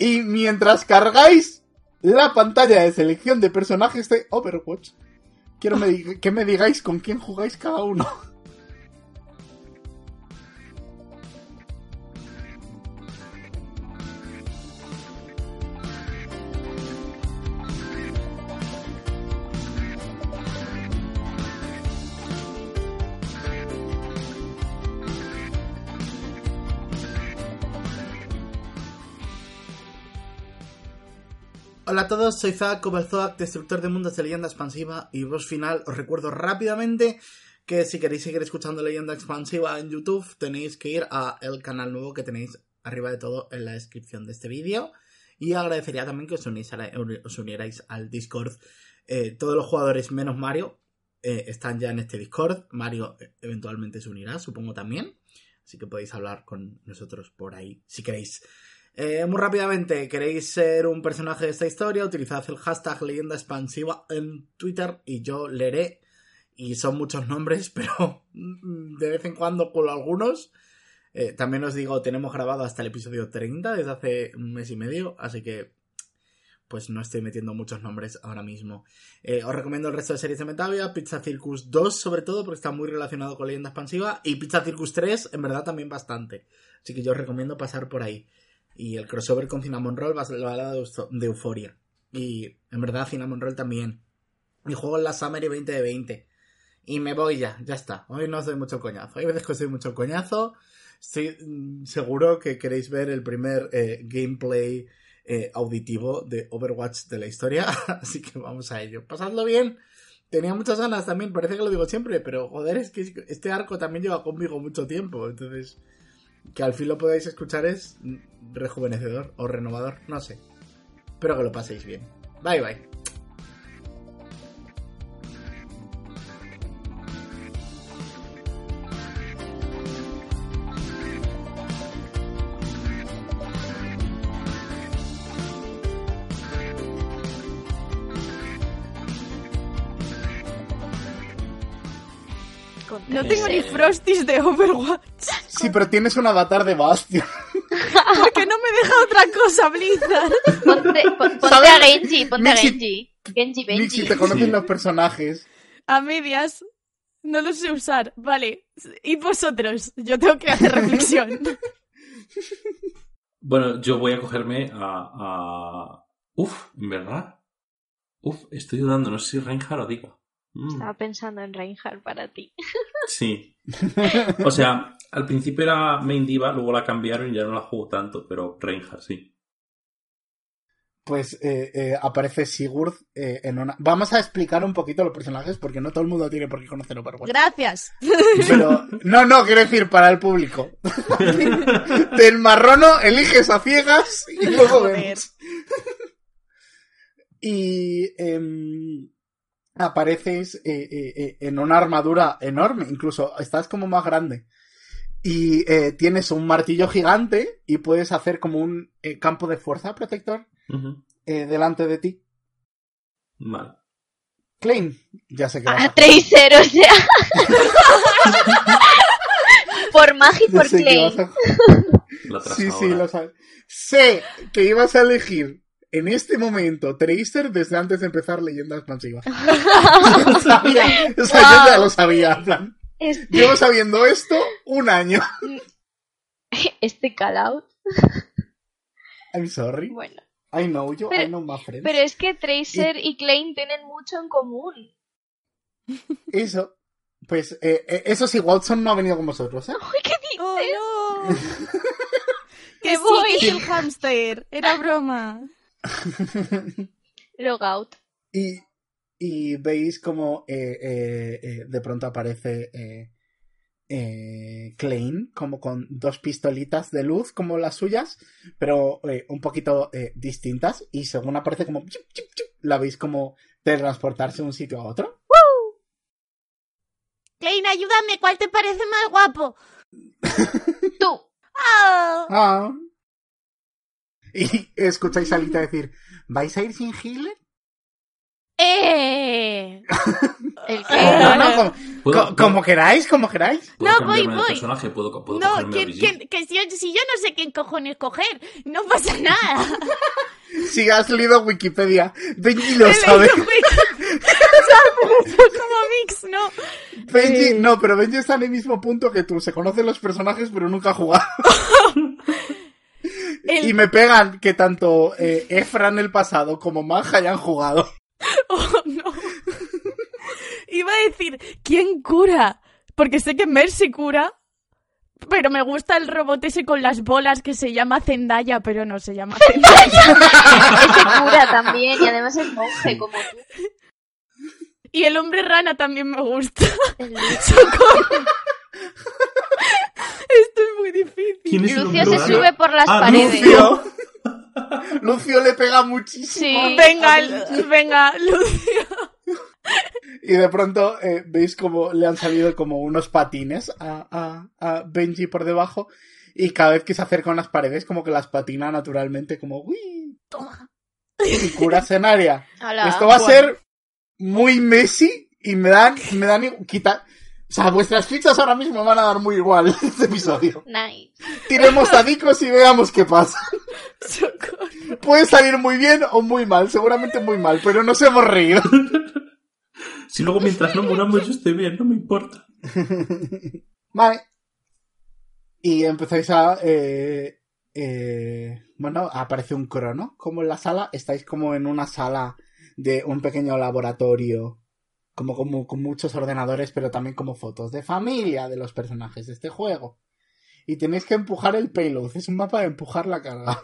Y mientras cargáis la pantalla de selección de personajes de Overwatch, quiero me que me digáis con quién jugáis cada uno. Todos, soy Zack Cobalzoac, destructor de mundos de leyenda expansiva y voz final. Os recuerdo rápidamente que si queréis seguir escuchando leyenda expansiva en YouTube tenéis que ir a el canal nuevo que tenéis arriba de todo en la descripción de este vídeo y agradecería también que os, a la- unierais al Discord. Eh, todos los jugadores menos Mario eh, están ya en este Discord. Mario eh, eventualmente se unirá, supongo también. Así que podéis hablar con nosotros por ahí si queréis. Eh, muy rápidamente, ¿queréis ser un personaje de esta historia? Utilizad el hashtag leyenda expansiva en Twitter y yo leeré. Y son muchos nombres, pero de vez en cuando con algunos. Eh, también os digo, tenemos grabado hasta el episodio 30 desde hace un mes y medio, así que pues no estoy metiendo muchos nombres ahora mismo. Eh, os recomiendo el resto de series de Metavia, Pizza Circus 2 sobre todo porque está muy relacionado con Leyenda Expansiva y Pizza Circus 3 en verdad también bastante. Así que yo os recomiendo pasar por ahí. Y el crossover con Cinnamon Roll va a ser la balada de Euforia. Y en verdad Cinnamon Roll también. Mi juego es la Summer y 20 de 20. Y me voy ya, ya está. Hoy no os doy mucho coñazo. Hay veces que os doy mucho coñazo. Estoy mm, seguro que queréis ver el primer eh, gameplay eh, auditivo de Overwatch de la historia. Así que vamos a ello. Pasadlo bien. Tenía muchas ganas también, parece que lo digo siempre, pero joder, es que este arco también lleva conmigo mucho tiempo. Entonces, que al fin lo podáis escuchar es rejuvenecedor o renovador, no sé. Espero que lo paséis bien. Bye bye. No tengo ni frosties de Overwatch. Sí, pero tienes un avatar de Bastion. Porque no me deja otra cosa, Blizzard. Ponte, pon- ponte ¿Sabes? a Genji, ponte a Mixi- Genji. Genji, Mixi, Benji. te conocen Sí. los personajes. A medias. No lo sé usar. Vale. Y vosotros. Yo tengo que hacer reflexión. Bueno, yo voy a cogerme a. a... Uf, en verdad. Uf, estoy dudando, no sé si Reinhardt o Diva. Mm, Estaba pensando en Reinhardt para ti. Sí. O sea, al principio era Main Diva, luego la cambiaron y ya no la juego tanto, pero Reinhardt sí. Pues eh, eh, aparece Sigurd eh, en una... Vamos a explicar un poquito los personajes porque no todo el mundo tiene por qué conocer Overwatch. Gracias. Pero, no, no, quiero decir para el público. Del marrono eliges a ciegas y luego Joder. vemos. Y em, apareces eh, eh, eh, en una armadura enorme, incluso estás como más grande. Y eh, tienes un martillo gigante y puedes hacer como un eh, campo de fuerza protector eh, delante de ti. Vale. Klein, ya sé que vas A a Tracer, o sea. por Magi por a- La Sí, sí, lo sabes. Sé que ibas a elegir en este momento Tracer desde antes de empezar Leyenda Expansiva. Lo sabía. O sea, yo ya lo sabía. en plan, Este, Llevo sabiendo esto un año. este call out. I'm sorry. Bueno. I know you. Pero- I know my friend. Pero es que Tracer y Klein tienen mucho en común. Eso. Pues, eh, eh, eso sí, Watson no ha venido con vosotros, ¿eh? Uy, ¿qué dices? Oh, no. que sí, voy. es el hámster. Era broma. Logout. Y, y veis como eh, eh, eh, de pronto aparece Klein, como con dos pistolitas de luz como las suyas, pero un poquito distintas. Y según aparece como... chup, chup, chup, la veis como teletransportarse de un sitio a otro. Klein, ayúdame, ¿cuál te parece más guapo? Tú. Ah. Ah. Y escucháis a Alita decir, ¿vais a ir sin healer? Eh. El que. no, no, como, ¿Puedo- co- como queráis, como queráis. ¿Puedo No, cambiarme voy, de voy. personaje? ¿Puedo, puedo No, cogerme a que, Brigitte? que, que si, yo, si yo no sé qué cojones coger, no pasa nada. Si has leído Wikipedia, Benji lo He sabe. leído Wiki- o sea, pero yo como mix, ¿no? Benji, Eh. no, pero Benji está en el mismo punto que tú. Se conocen los personajes, pero nunca ha jugado. El- Y me pegan que tanto eh, Efra en el pasado como Maja hayan jugado. Oh, no. Iba a decir, ¿quién cura? Porque sé que Mercy cura, Pero me gusta el robot ese con las bolas que se llama Zendaya, pero no se llama Zendaya. Ese cura también y además es monje como tú. y el hombre rana también me gusta. Socorro. Esto es muy difícil. ¿Quién es el Lucio se rana? sube por las Ah, paredes. Lucio. Lucio le pega muchísimo. Sí. Venga, venga, Lucio. Y de pronto eh, veis como le han salido como unos patines a, a- a Benji por debajo. Y cada vez que se acerca a unas paredes, como que las patina naturalmente, como ¡Uy! Toma. Y cura escenaria. Hola, Esto va a ser muy Messi y me dan, me dan quita. O sea, vuestras fichas ahora mismo van a dar muy igual este episodio. Nice. Tiremos dadicos y veamos qué pasa. Socorro. Puede salir muy bien o muy mal, seguramente muy mal, pero nos hemos reído. Si luego mientras no muramos yo estoy bien, no me importa. Vale. Y empezáis a... eh, eh, bueno, aparece un crono. Como en la sala, estáis como en una sala de un pequeño laboratorio. Como, como con muchos ordenadores, pero también como fotos de familia de los personajes de este juego. Y tenéis que empujar el payload. Es un mapa de empujar la carga.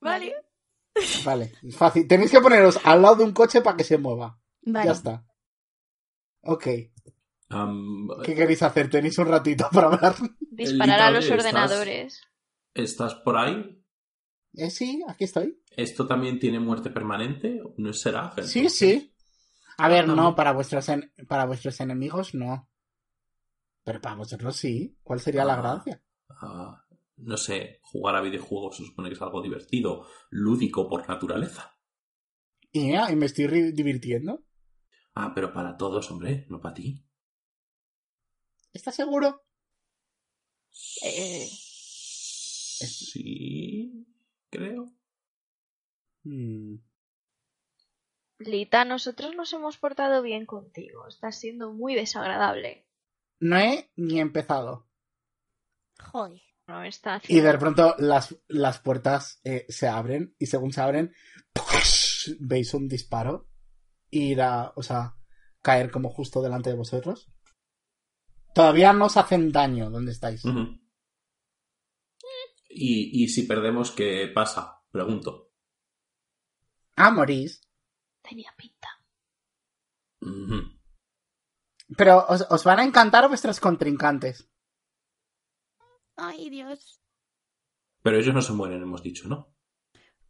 Vale. Vale, es fácil. Tenéis que poneros al lado de un coche para que se mueva. Vale. Ya está. Ok. ¿Qué queréis hacer? Tenéis un ratito para hablar. Disparar a los ordenadores. ¿Estás por ahí? Eh, sí, aquí estoy. ¿Esto también tiene muerte permanente? ¿No será? Sí, sí. A ver, no, no. para vuestros, en- para vuestros enemigos no. Pero para vosotros sí. ¿Cuál sería la Ah. gracia? Ah, no sé, jugar a videojuegos se supone que es algo divertido, lúdico por naturaleza. Y, ya, y me estoy divirtiendo. Ah, pero para todos, hombre, no para ti. ¿Estás seguro? Eh, Sí, creo. Hmm. Lita, nosotros nos hemos portado bien contigo. Estás siendo muy desagradable. No he ni empezado. Joder. No está Y de pronto las, las puertas eh, se abren y según se abren, veis un disparo ir a, o sea, caer como justo delante de vosotros. Todavía no os hacen daño donde estáis. Y, y si perdemos, ¿qué pasa? Pregunto. Ah, morís. Tenía pinta. Pero os, os van a encantar vuestros contrincantes. Ay, Dios. Pero ellos no se mueren, hemos dicho, ¿no?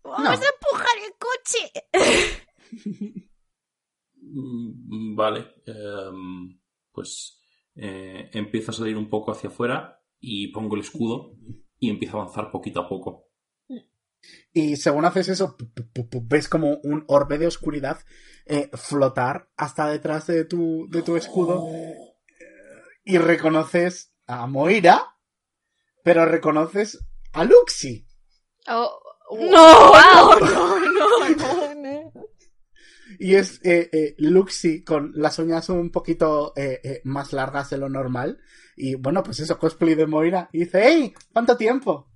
Vamos a empujar el coche. Mm, Vale. em, pues eh, empiezo a salir un poco hacia afuera y pongo el escudo y empiezo a avanzar poquito a poco. Y según haces eso, ves como un orbe de oscuridad eh, flotar hasta detrás de tu, de tu escudo y reconoces a Moira, pero reconoces a Luxi. Oh, No, wow. no, no, no, no. Y es eh, eh, Luxi con las uñas un poquito eh, eh, más largas de lo normal. Y bueno, pues eso, cosplay de Moira. Y dice, ¡Hey! ¿Cuánto tiempo?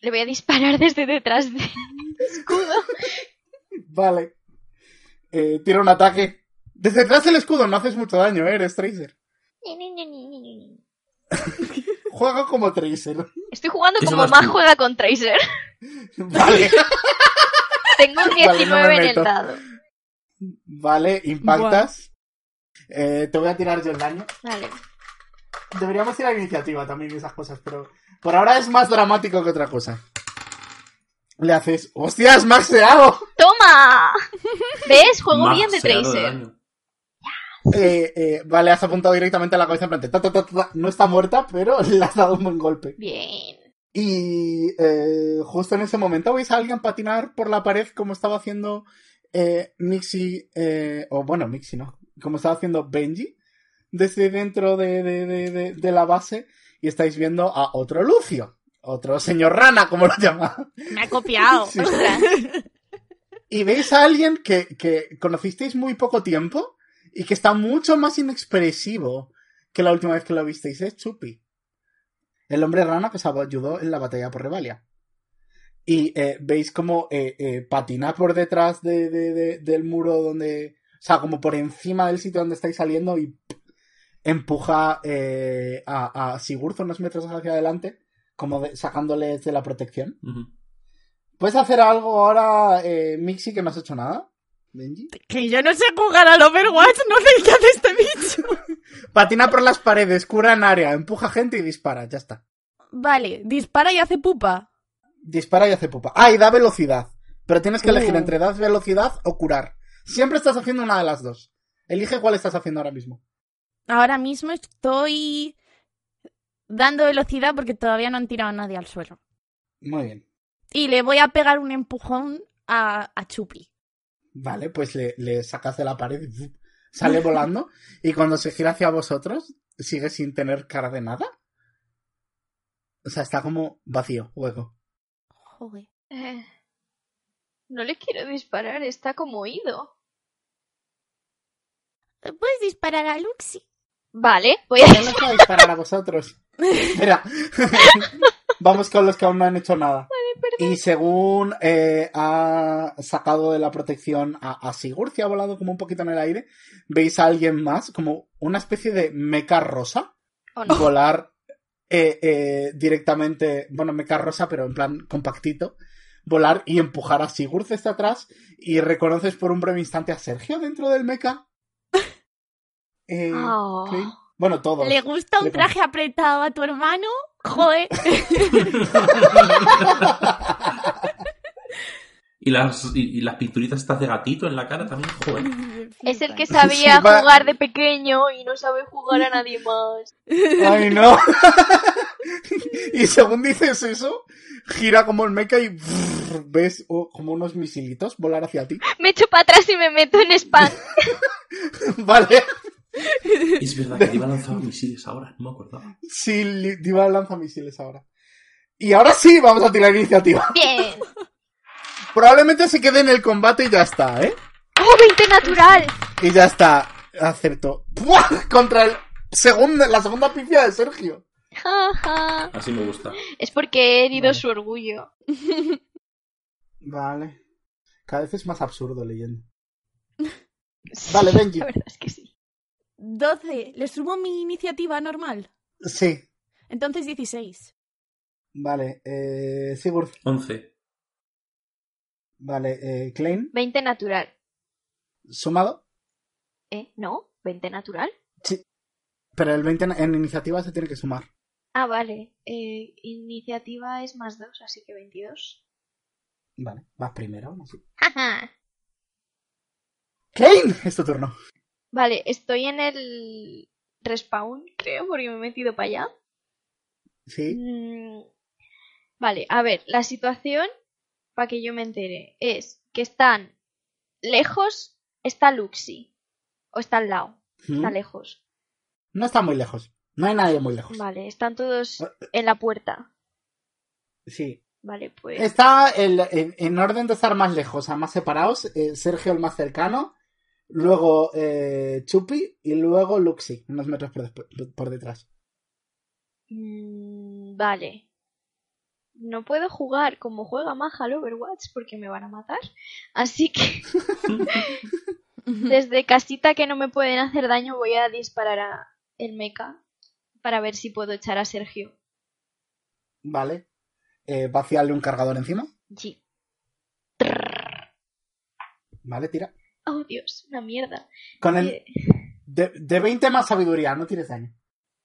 Le voy a disparar desde detrás del escudo. Vale. Eh, tira un ataque. Desde detrás del escudo no haces mucho daño, ¿eh? Eres Tracer. Juega como Tracer. Estoy jugando Eso como más tú. juega con Tracer. Vale. Tengo un Vale, 19 no me en el dado. Vale, impactas. Eh, te voy a tirar yo el daño. Vale. Deberíamos tirar iniciativa también y esas cosas, pero por ahora es más dramático que otra cosa. Le haces, ¡hostias, maxeado! ¡Toma! ¿Ves? Juego bien de Tracer. Eh, eh, vale, has apuntado directamente a la cabeza en plan, ta, ta, ta, ta. no está muerta, pero le has dado un buen golpe. Bien. Y eh, justo en ese momento veis a alguien patinar por la pared como estaba haciendo eh, Mixi, eh, o bueno, Mixi no, como estaba haciendo Benji, desde dentro de, de, de, de- de la base, y estáis viendo a otro Lucio, otro señor rana, como lo llama. Me ha copiado. Sí. Y veis a alguien que, que conocisteis muy poco tiempo y que está mucho más inexpresivo que la última vez que lo visteis, es Chupi. El hombre rana que os ayudó en la batalla por Revalia. Y eh, veis como eh, eh, patina por detrás de, de- de- del muro donde... O sea, como por encima del sitio donde estáis saliendo y empuja eh, a, a Sigurd unos metros hacia adelante, como de- sacándoles de la protección. Ujú. ¿Puedes hacer algo ahora, eh, Mixi, que no has hecho nada? Benji. Que yo no sé jugar al Overwatch, no sé qué hace este bicho. Patina por las paredes, cura en área, empuja gente y dispara, ya está. Vale, dispara y hace pupa. Dispara y hace pupa. Ah, y da velocidad. Pero tienes que elegir Uh. entre dar velocidad o curar. Siempre estás haciendo una de las dos. Elige cuál estás haciendo ahora mismo. Ahora mismo estoy dando velocidad porque todavía no han tirado a nadie al suelo. Muy bien. Y le voy a pegar un empujón a, a Chupi. Vale, pues le, le sacas de la pared y sale volando. Y cuando se gira hacia vosotros, sigue sin tener cara de nada. O sea, está como vacío, hueco. Joder. Eh, no le quiero disparar, está como ido. Puedes disparar a Luxi. Vale, voy a... ¿Quién les va a disparar a vosotros? Espera. Vamos con los que aún no han hecho nada. Y según eh, ha sacado de la protección a, a Sigurd, que ha volado como un poquito en el aire, veis a alguien más, como una especie de meca rosa, Oh, no. volar eh, eh, directamente, bueno, meca rosa, pero en plan compactito, volar y empujar a Sigurd desde atrás y reconoces por un breve instante a Sergio dentro del meca. Eh, Oh. Bueno, todos. ¿Le gusta un Le- traje apretado a tu hermano? Joder. Y las, y, y las pinturitas estas de gatito en la cara también, joder. Es el que sabía jugar de pequeño y no sabe jugar a nadie más. Ay, no. y según dices eso, gira como el mecha y brrr, ves oh, como unos misilitos volar hacia ti. Me echo para atrás y me meto en spam. vale. Es verdad que Diva lanzaba misiles ahora, no me acordaba. Sí, Diva lanza misiles ahora. Y ahora sí, vamos a tirar iniciativa. Bien. Probablemente se quede en el combate y ya está, ¿eh? ¡Oh, 20 natural! Y ya está. Acertó. ¡Buah! Contra el segunda, la segunda pifia de Sergio. Así me gusta. Es porque he herido Vale. su orgullo. Vale. Cada vez es más absurdo leyendo. Vale, Benji. La verdad es que sí. 12. ¿Le sumo mi iniciativa normal? Sí. Entonces 16. Vale. Eh, Sigurd. 11. Vale. Eh, Klein. 20 natural. Sumado. ¿Eh? ¿No? ¿20 natural? Pero el 20 en, iniciativa se tiene que sumar. Ah, vale. Eh, iniciativa es más 2, así que 22. Vale. Vas primero. aún así. Klein. Es tu turno. Vale, estoy en el respawn, creo, porque me he metido para allá. Sí. Mm, Vale, a ver, la situación, para que yo me entere, es que están lejos, está Luxi. O está al lado, está ¿Mm? lejos. No está muy lejos. No hay nadie muy lejos. Vale, están todos Eh, en la puerta. Sí. Vale, pues. Está el- en, en orden de estar más lejos, a más separados. eh, Sergio el más cercano. Luego eh, Chupi y luego Luxi, unos metros por, por detrás. Mm, vale. No puedo jugar como juega Maja al Overwatch porque me van a matar. Así que desde casita que no me pueden hacer daño voy a disparar a el mecha para ver si puedo echar a Sergio. Vale. Eh, vaciarle un cargador encima. Sí. Trrr. Vale, tira. Oh, Dios, una mierda. Con el Eh, de, de 20 más sabiduría, no tienes daño.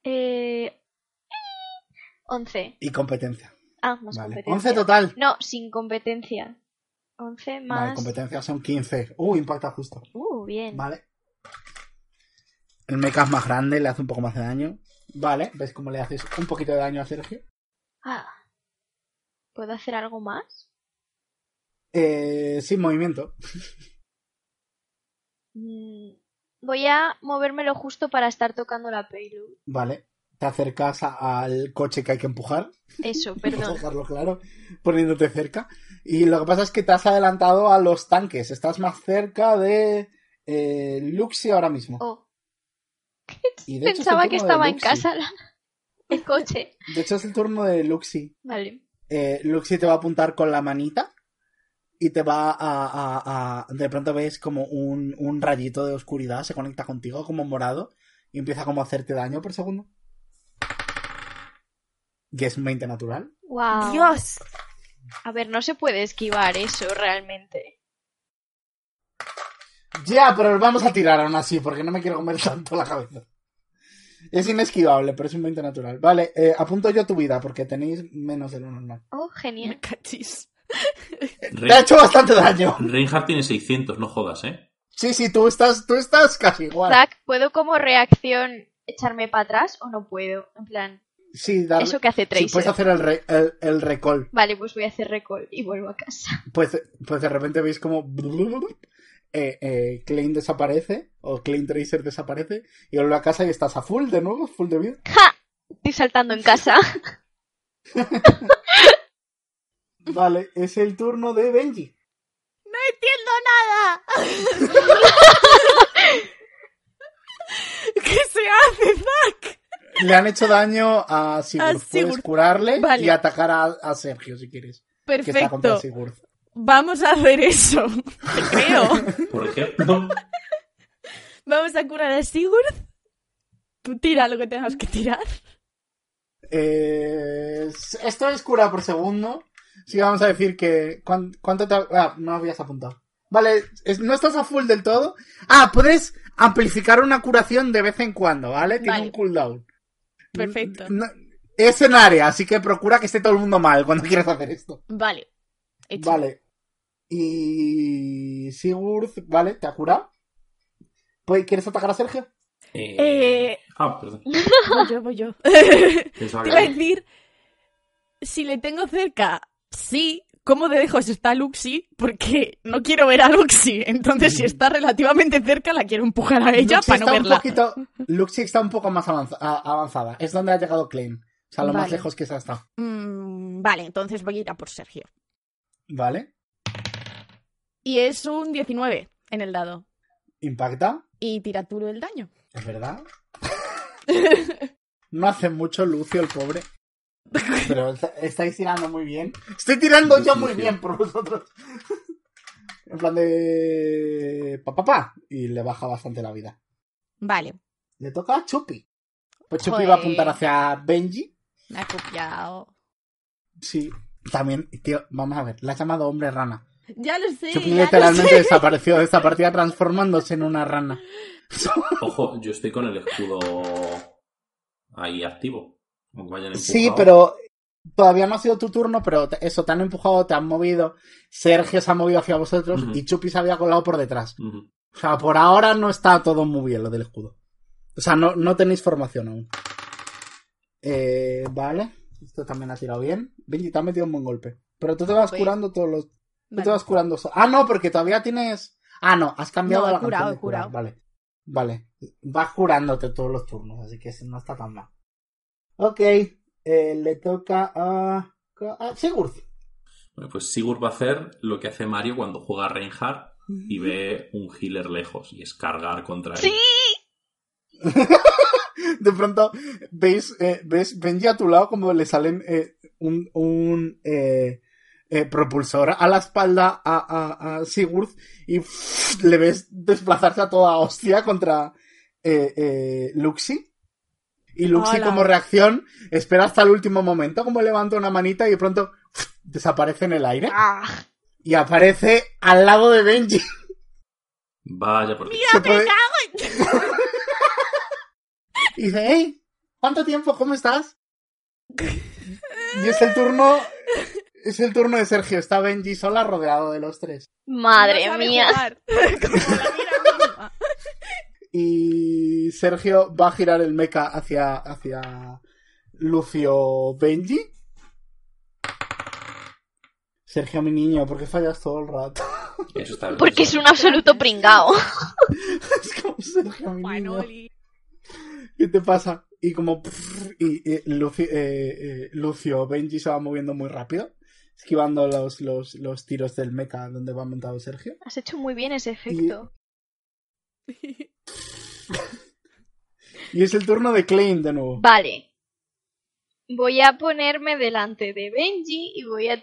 eh, 11. Y competencia. Ah, más Vale. competencia. 11 total. No, sin competencia. 11 Vale, más. competencia son 15. Uh, impacta justo. Uh, bien. Vale. El mecha es más grande, le hace un poco más de daño. Vale, ¿ves cómo le haces un poquito de daño a Sergio? Ah. ¿Puedo hacer algo más? Eh, sin movimiento. Mm, Voy a moverme lo justo para estar tocando la payload. Vale. Te acercas a- al coche que hay que empujar. Eso, perdón. dejarlo claro, poniéndote cerca. Y lo que pasa es que te has adelantado a los tanques. Estás más cerca de eh, Luxi ahora mismo. Oh, Y de hecho es el pensaba que estaba en casa la- el coche. De hecho es el turno de Luxi. Vale. Eh, Luxi te va a apuntar con la manita y te va a... a- a- De pronto ves como un, un rayito de oscuridad se conecta contigo como morado y empieza como a hacerte daño por segundo. Y es 20 natural. Wow. Dios. A ver, no se puede esquivar eso realmente. Ya, pero vamos a tirar aún así, porque no me quiero comer tanto la cabeza. Es inesquivable, pero es un 20 natural. Vale, eh, apunto yo tu vida, porque tenéis menos de lo normal. Oh, genial. Me Te ha hecho bastante daño. Reinhardt tiene 600, no jodas, ¿eh? Sí, sí, tú estás, tú estás casi igual. Zack, ¿puedo como reacción echarme para atrás o no puedo? En plan, Sí, eso que hace sí, Tracer. puedes hacer el, re- el, el recall. Vale, pues voy a hacer recall y vuelvo a casa. Pues, pues de repente veis como eh, eh, Klein desaparece, o Klein Tracer desaparece, y vuelve a casa y estás a full de nuevo, full de vida. ¡Ja! Estoy saltando en casa. Vale, es el turno de Benji. No entiendo nada. ¿Qué se hace, Zack? Le han hecho daño a Sigurd. A Puedes curarle Vale. y atacar a, a Sergio si quieres. Que está contra Perfecto. Sigurd. Vamos a hacer eso. Creo. Por ejemplo. Vamos a curar a Sigurd. Tú tira lo que tengas que tirar. Eh, esto es cura por segundo. Sí, vamos a decir que. ¿cuán- ¿Cuánto te.? Ah, no habías apuntado. Vale, no estás a full del todo. Ah, puedes amplificar una curación de vez en cuando, ¿vale? Tiene Vale. un cooldown. Perfecto. No- es en área, así que procura que esté todo el mundo mal cuando quieras hacer esto. Vale. Hecho. Vale. Y. Sigurd, vale, te ha curado. Pues, ¿Quieres atacar a Sergio? Eh... Eh, Ah, perdón. voy yo, voy yo. Te iba a decir, si le tengo cerca, sí, ¿cómo de lejos está Luxi? Porque no quiero ver a Luxi. Entonces, si está relativamente cerca, la quiero empujar a ella Luxi para no verla. poquito. Luxi está un poco más avanzada. Es donde ha llegado Klein. O sea, lo más lejos que se ha estado. Mm, vale, entonces voy a ir a por Sergio. Vale. Y es un 19 en el dado. Impacta. Y tira tú el daño. Es verdad. No hace mucho Lucio, el pobre. Pero est- estáis tirando muy bien. Estoy tirando yo muy bien por vosotros. En plan de. Pa, pa, pa. Y le baja bastante la vida. Vale, Le toca a Chupi. Pues Chupi Joder. va a apuntar hacia Benji. me ha copiado. Sí. También, tío, vamos a ver. Le ha llamado hombre rana. Ya lo sé. Chupi ya lo literalmente sé. desapareció de esta partida transformándose en una rana. Ojo, yo estoy con el escudo ahí activo. Sí, pero todavía no ha sido tu turno, pero te- eso, te han empujado, te han movido. Sergio se ha movido hacia vosotros y Chupi se había colado por detrás. O sea, por ahora no está todo muy bien lo del escudo. O sea, no, no tenéis formación aún. Eh, vale. Esto también ha tirado bien. Benji, te ha metido un buen golpe. Pero tú te vas Voy. curando todos los... Tú Vale. te vas curando... Ah, no, porque todavía tienes... Ah, no, has cambiado No, he la curado, canción de he curado. curar. Vale. Vale. Vas curándote todos los turnos, así que no está tan mal. Ok. eh, le toca a... a Sigurd. Bueno, pues Sigurd va a hacer lo que hace Mario cuando juega a Reinhardt y ve un healer lejos y es cargar contra él. ¡Sí! De pronto veis, eh, ves Benji a tu lado como le salen eh, un, un eh, eh, propulsor a la espalda a, a- a Sigurd y le ves desplazarse a toda hostia contra eh, eh, Luxi. Y Luxi Hola. como reacción espera hasta el último momento como levanta una manita y de pronto desaparece en el aire ¡Ah! y aparece al lado de Benji. Vaya, porque Se puede- Y dice, hey, ¿cuánto tiempo? ¿Cómo estás? Y es el turno. Es el turno de Sergio. Está Benji sola rodeado de los tres. Madre No mía. jugar. Como la mira misma. Y Sergio va a girar el mecha hacia, hacia Lucio Benji. Sergio, mi niño, ¿por qué fallas todo el rato? eso está bien. Porque es un absoluto pringao. es como Sergio, mi niño. ¿Qué te pasa? Y como pff, y, y Lucio, eh, eh, Lucio Benji se va moviendo muy rápido, esquivando los, los, los tiros del mecha donde va montado Sergio. Has hecho muy bien ese efecto. Y es el turno de Klein de nuevo. Vale. Voy a ponerme delante de Benji y voy a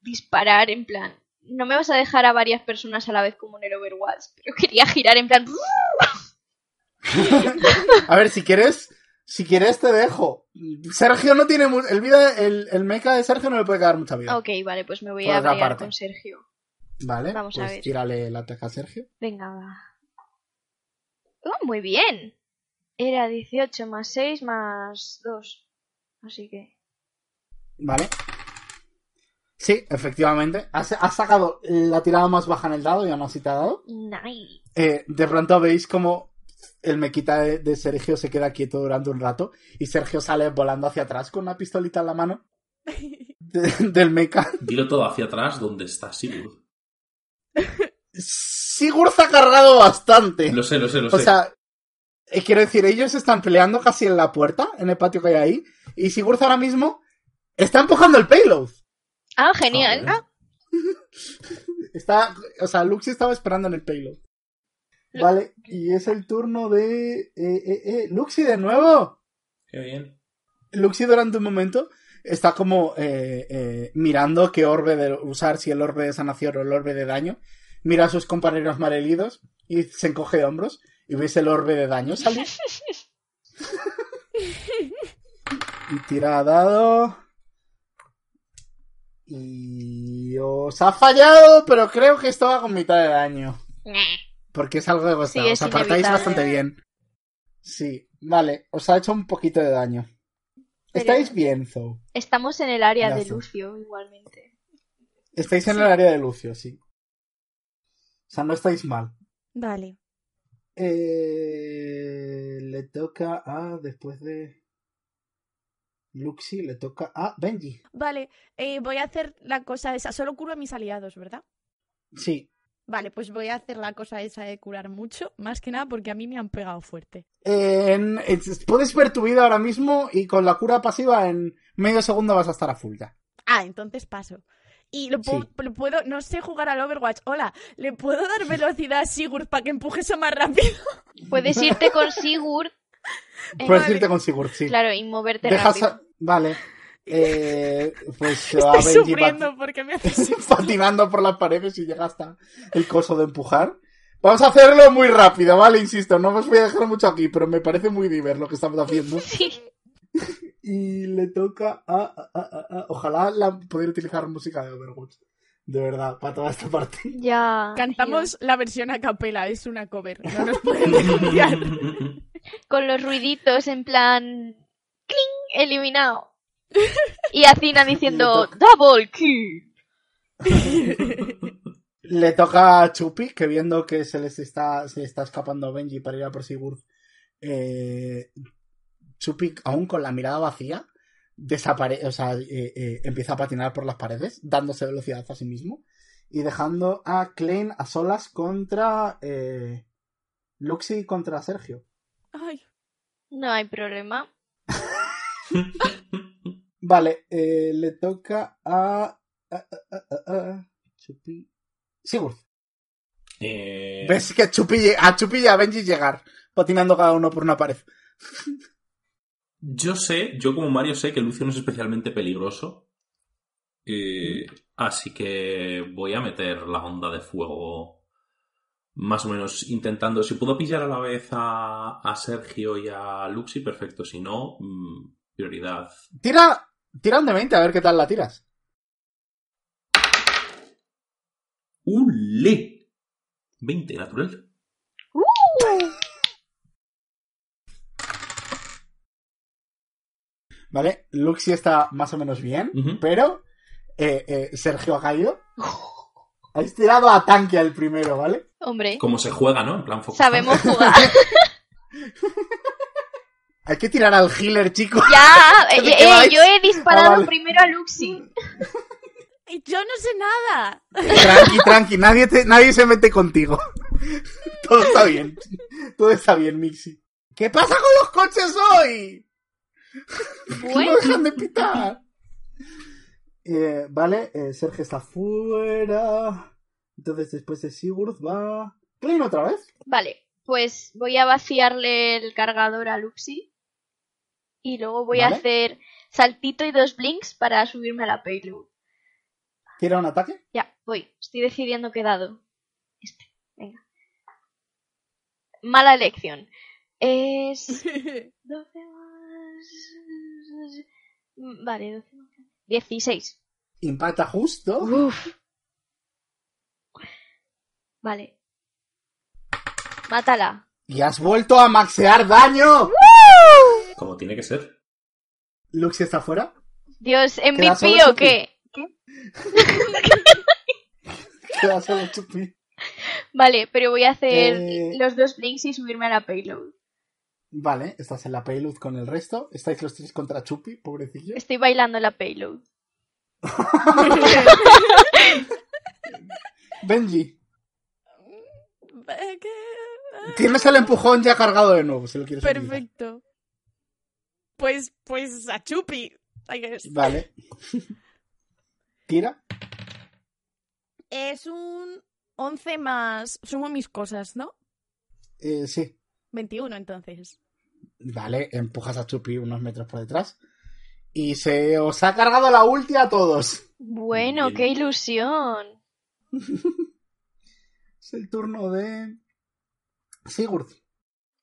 disparar en plan. No me vas a dejar a varias personas a la vez como en el Overwatch, pero quería girar en plan. A ver, si quieres, si quieres te dejo. Sergio no tiene el vida, el, el mecha de Sergio no le puede quedar mucha vida. Ok, vale, pues me voy Por a pelear con Sergio. Vale, Vamos a pues ver. tírale el ataque a Sergio. Venga, va. Oh, muy bien. Era 18 más 6 más 2. Así que... Vale. Sí, efectivamente. Has, has sacado la tirada más baja en el dado y aún así te ha dado. Nice. Eh, de pronto veis como el mequita de, de Sergio se queda quieto durante un rato y Sergio sale volando hacia atrás con una pistolita en la mano de- del mecha. Dilo todo hacia atrás donde está Sigurd. Sigurd ha cargado bastante. Lo sé, lo sé, lo O sé. sea, eh, quiero decir, ellos están peleando casi en la puerta, en el patio que hay ahí, y Sigurd ahora mismo está empujando el payload. Ah, genial. Joder. Está, o sea, Luxi estaba esperando en el payload. Vale, y es el turno de... Eh, eh, eh, Luxi de nuevo. Qué bien. Luxi durante un momento está como eh, eh, mirando qué orbe de usar, si el orbe de sanación o el orbe de daño. Mira a sus compañeros malheridos y se encoge de hombros y ves el orbe de daño salir. y tira dado. Y os ha fallado, pero creo que esto va con mitad de daño. Porque es algo de. Sí, os apartáis inevitable. bastante bien. Sí, vale, os ha hecho un poquito de daño. Pero- Estáis bien, Zou. Estamos en el área de. Lucio igualmente. Estáis en el área de Lucio, sí. O sea, no estáis mal. Vale. Eh, le toca a. Después de. Luxi, le toca a Benji. Vale, eh, voy a hacer la cosa esa. Solo curo a mis aliados, ¿verdad? Sí. Vale, pues voy a hacer la cosa esa de curar mucho. Más que nada porque a mí me han pegado fuerte. En- es- puedes ver tu vida ahora mismo y con la cura pasiva en medio segundo vas a estar a full ya. Ah, entonces paso. Y lo puedo, Sí. lo puedo, no sé jugar al Overwatch. Hola, ¿le puedo dar velocidad a Sigurd para que empuje eso más rápido? Puedes irte con Sigurd, eh, Puedes vale. irte con Sigurd, sí. claro, y moverte Dejas. rápido. a- Vale. Eh, pues Estoy Benji sufriendo porque me haces patinando por las paredes y llega hasta el coso de empujar. Vamos a hacerlo muy rápido, ¿vale? Insisto, no os voy a dejar mucho aquí, pero me parece muy divertido lo que estamos haciendo. Sí. Y le toca a... a- a- a- a- ojalá la, poder utilizar música de Overwatch. De verdad, para toda esta parte. Ya. Cantamos la versión a capela, es una cover. No nos pueden denunciar. Con los ruiditos en plan. ¡Cling! Eliminado. Y Acina diciendo. ¡Double kill! Le toca a Chupi, que viendo que se les está, se está escapando a Benji para ir a por Sigurd, eh, Chupi, aún con la mirada vacía, desaparece, o sea, eh, eh, empieza a patinar por las paredes, dándose velocidad a sí mismo, y dejando a Klein a solas contra eh, Luxi y contra Sergio. Ay, No hay problema. Vale, eh, le toca a, a, a, a- a- Chupi. Sigurd. Eh, Ves que a Chupi, a Chupi y a Benji llegar, patinando cada uno por una pared. Yo sé, yo como Mario sé que Lucio no es especialmente peligroso. Eh, así que voy a meter la onda de fuego más o menos intentando. Si puedo pillar a la vez a, a Sergio y a Luxi, perfecto. Si no, mm, prioridad. Tira, tira un de 20 a ver qué tal la tiras. ¡Ule! 20 natural. ¿Vale? Luxi está más o menos bien, pero eh, eh, Sergio ha caído. Habéis tirado a tanque al primero, ¿vale? Hombre, Como se juega, ¿no? En plan sabemos jugar. Hay que tirar al healer, chicos. ya, ¿De eh, eh, yo he disparado Ah, vale. primero a Luxi. y yo no sé nada. Tranqui, tranqui, nadie, te- nadie se mete contigo. Todo está bien. Todo está bien, Mixi. ¿Qué pasa con los coches hoy? Bueno, No dejan de pitar. Eh, vale, eh, Sergio está fuera. Entonces después de Sigurd va... Klein otra vez. vale, pues voy a vaciarle el cargador a Luxi. Y luego voy Vale. a hacer saltito y dos blinks para subirme a la payload. ¿Tira un ataque? Ya, voy. Estoy decidiendo qué dado. Este, venga. Mala elección. Es 12 más... Vale, 12 más... 16. Impacta justo. Uf. Vale. Mátala. Y has vuelto a maxear daño. Como tiene que ser. Luxi está fuera. Dios, MVP o qué? Queda solo Chupi. Vale, pero voy a hacer Eh. los dos blinks y subirme a la payload. Vale, estás en la payload con el resto. Estáis los tres contra Chupi, pobrecillo. Estoy bailando en la payload. Benji, tienes el empujón ya cargado de nuevo, si lo quieres. Perfecto. Pues, pues a Chupi. I guess. Vale. Tira. Es un 11 más. Sumo mis cosas, ¿no? Eh, sí. 21 entonces. Vale, empujas a Chupi unos metros por detrás. Y se os ha cargado la ulti a todos. Bueno, Bien. qué ilusión. Es el turno de. Sigurd.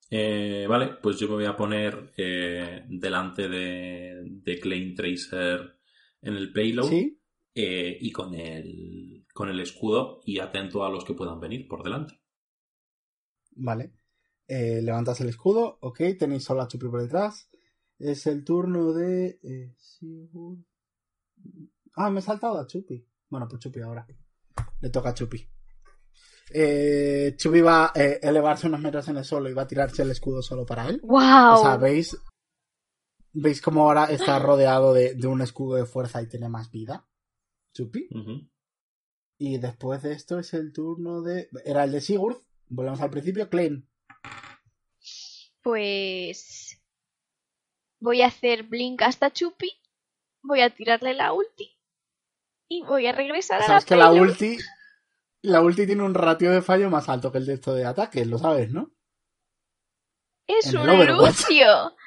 Eh, vale, pues yo me voy a poner eh, delante de, de Klein Tracer en el payload ¿Sí? eh, y con el, con el escudo y atento a los que puedan venir por delante. Vale. Eh, levantas el escudo. Ok, tenéis solo a Chupi por detrás. Es el turno de. eh, Sigurd. Ah, me he saltado a Chupi. Bueno, pues Chupi ahora. Le toca a Chupi. Eh, Chupi va a eh, elevarse unos metros en el suelo y va a tirarse el escudo solo para él. ¡Wow! O sea, veis. Veis cómo ahora está rodeado de, de un escudo de fuerza y tiene más vida. Chupi. Y después de esto es el turno de. Era el de Sigurd. Volvemos al principio. Klein. Pues voy a hacer blink hasta Chupi, voy a tirarle la ulti y voy a regresar a la Sabes que la ulti. La ulti tiene un ratio de fallo más alto que el de esto de ataque, lo sabes, ¿no? Es en un. Lucio.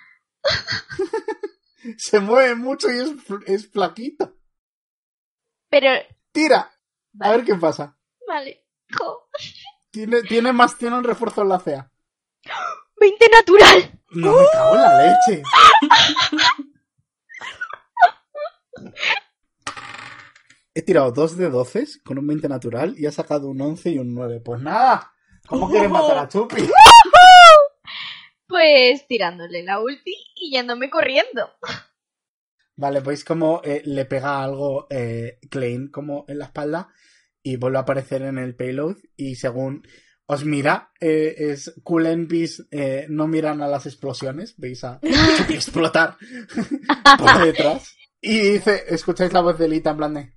Se mueve mucho y es, es flaquito. Pero Tira. A ver qué pasa. vale. Jo. Tiene, tiene más, tiene un refuerzo en la CEA. 20 natural. No me cago en la leche. He tirado dos de 12 con un 20 natural y he sacado un 11 y un 9. Pues nada. ¿Cómo quieres matar a Chupi? Pues tirándole la ulti y yéndome corriendo. Vale, veis como eh, le pega algo eh, Klein como en la espalda y vuelve a aparecer en el payload y según os mira, eh, es Kulen Beast, eh, no miran a las explosiones, veis a explotar por detrás y dice, escucháis la voz de Lita en plan de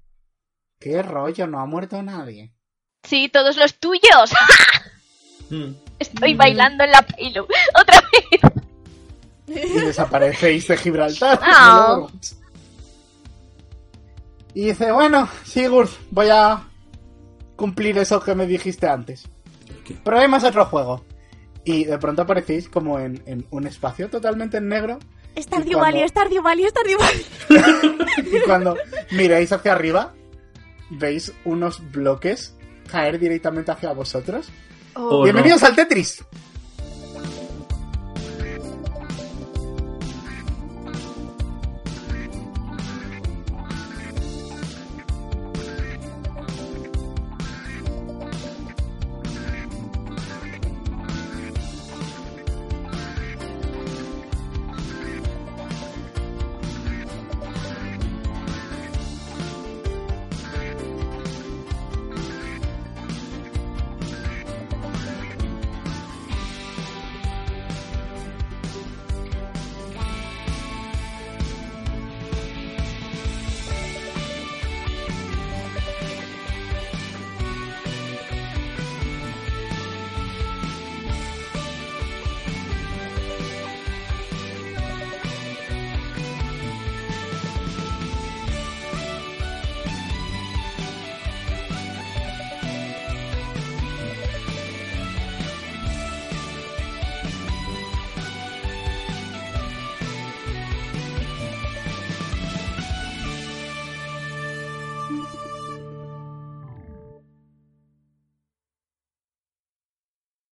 ¿Qué rollo? No ha muerto nadie. Sí, todos los tuyos. Mm. Estoy Mm. bailando en la payload. Otra vez. y desaparecéis de Gibraltar. Y dice, bueno, Sigurd, voy a cumplir eso que me dijiste antes. ¿Qué? Probemos otro juego. Y de pronto aparecéis como en, en un espacio totalmente en negro. Stardew Y cuando- Valley, Stardew Valley, Stardew Valley. Y cuando miráis hacia arriba, veis unos bloques caer directamente hacia vosotros. Oh, no. Bienvenidos al Tetris.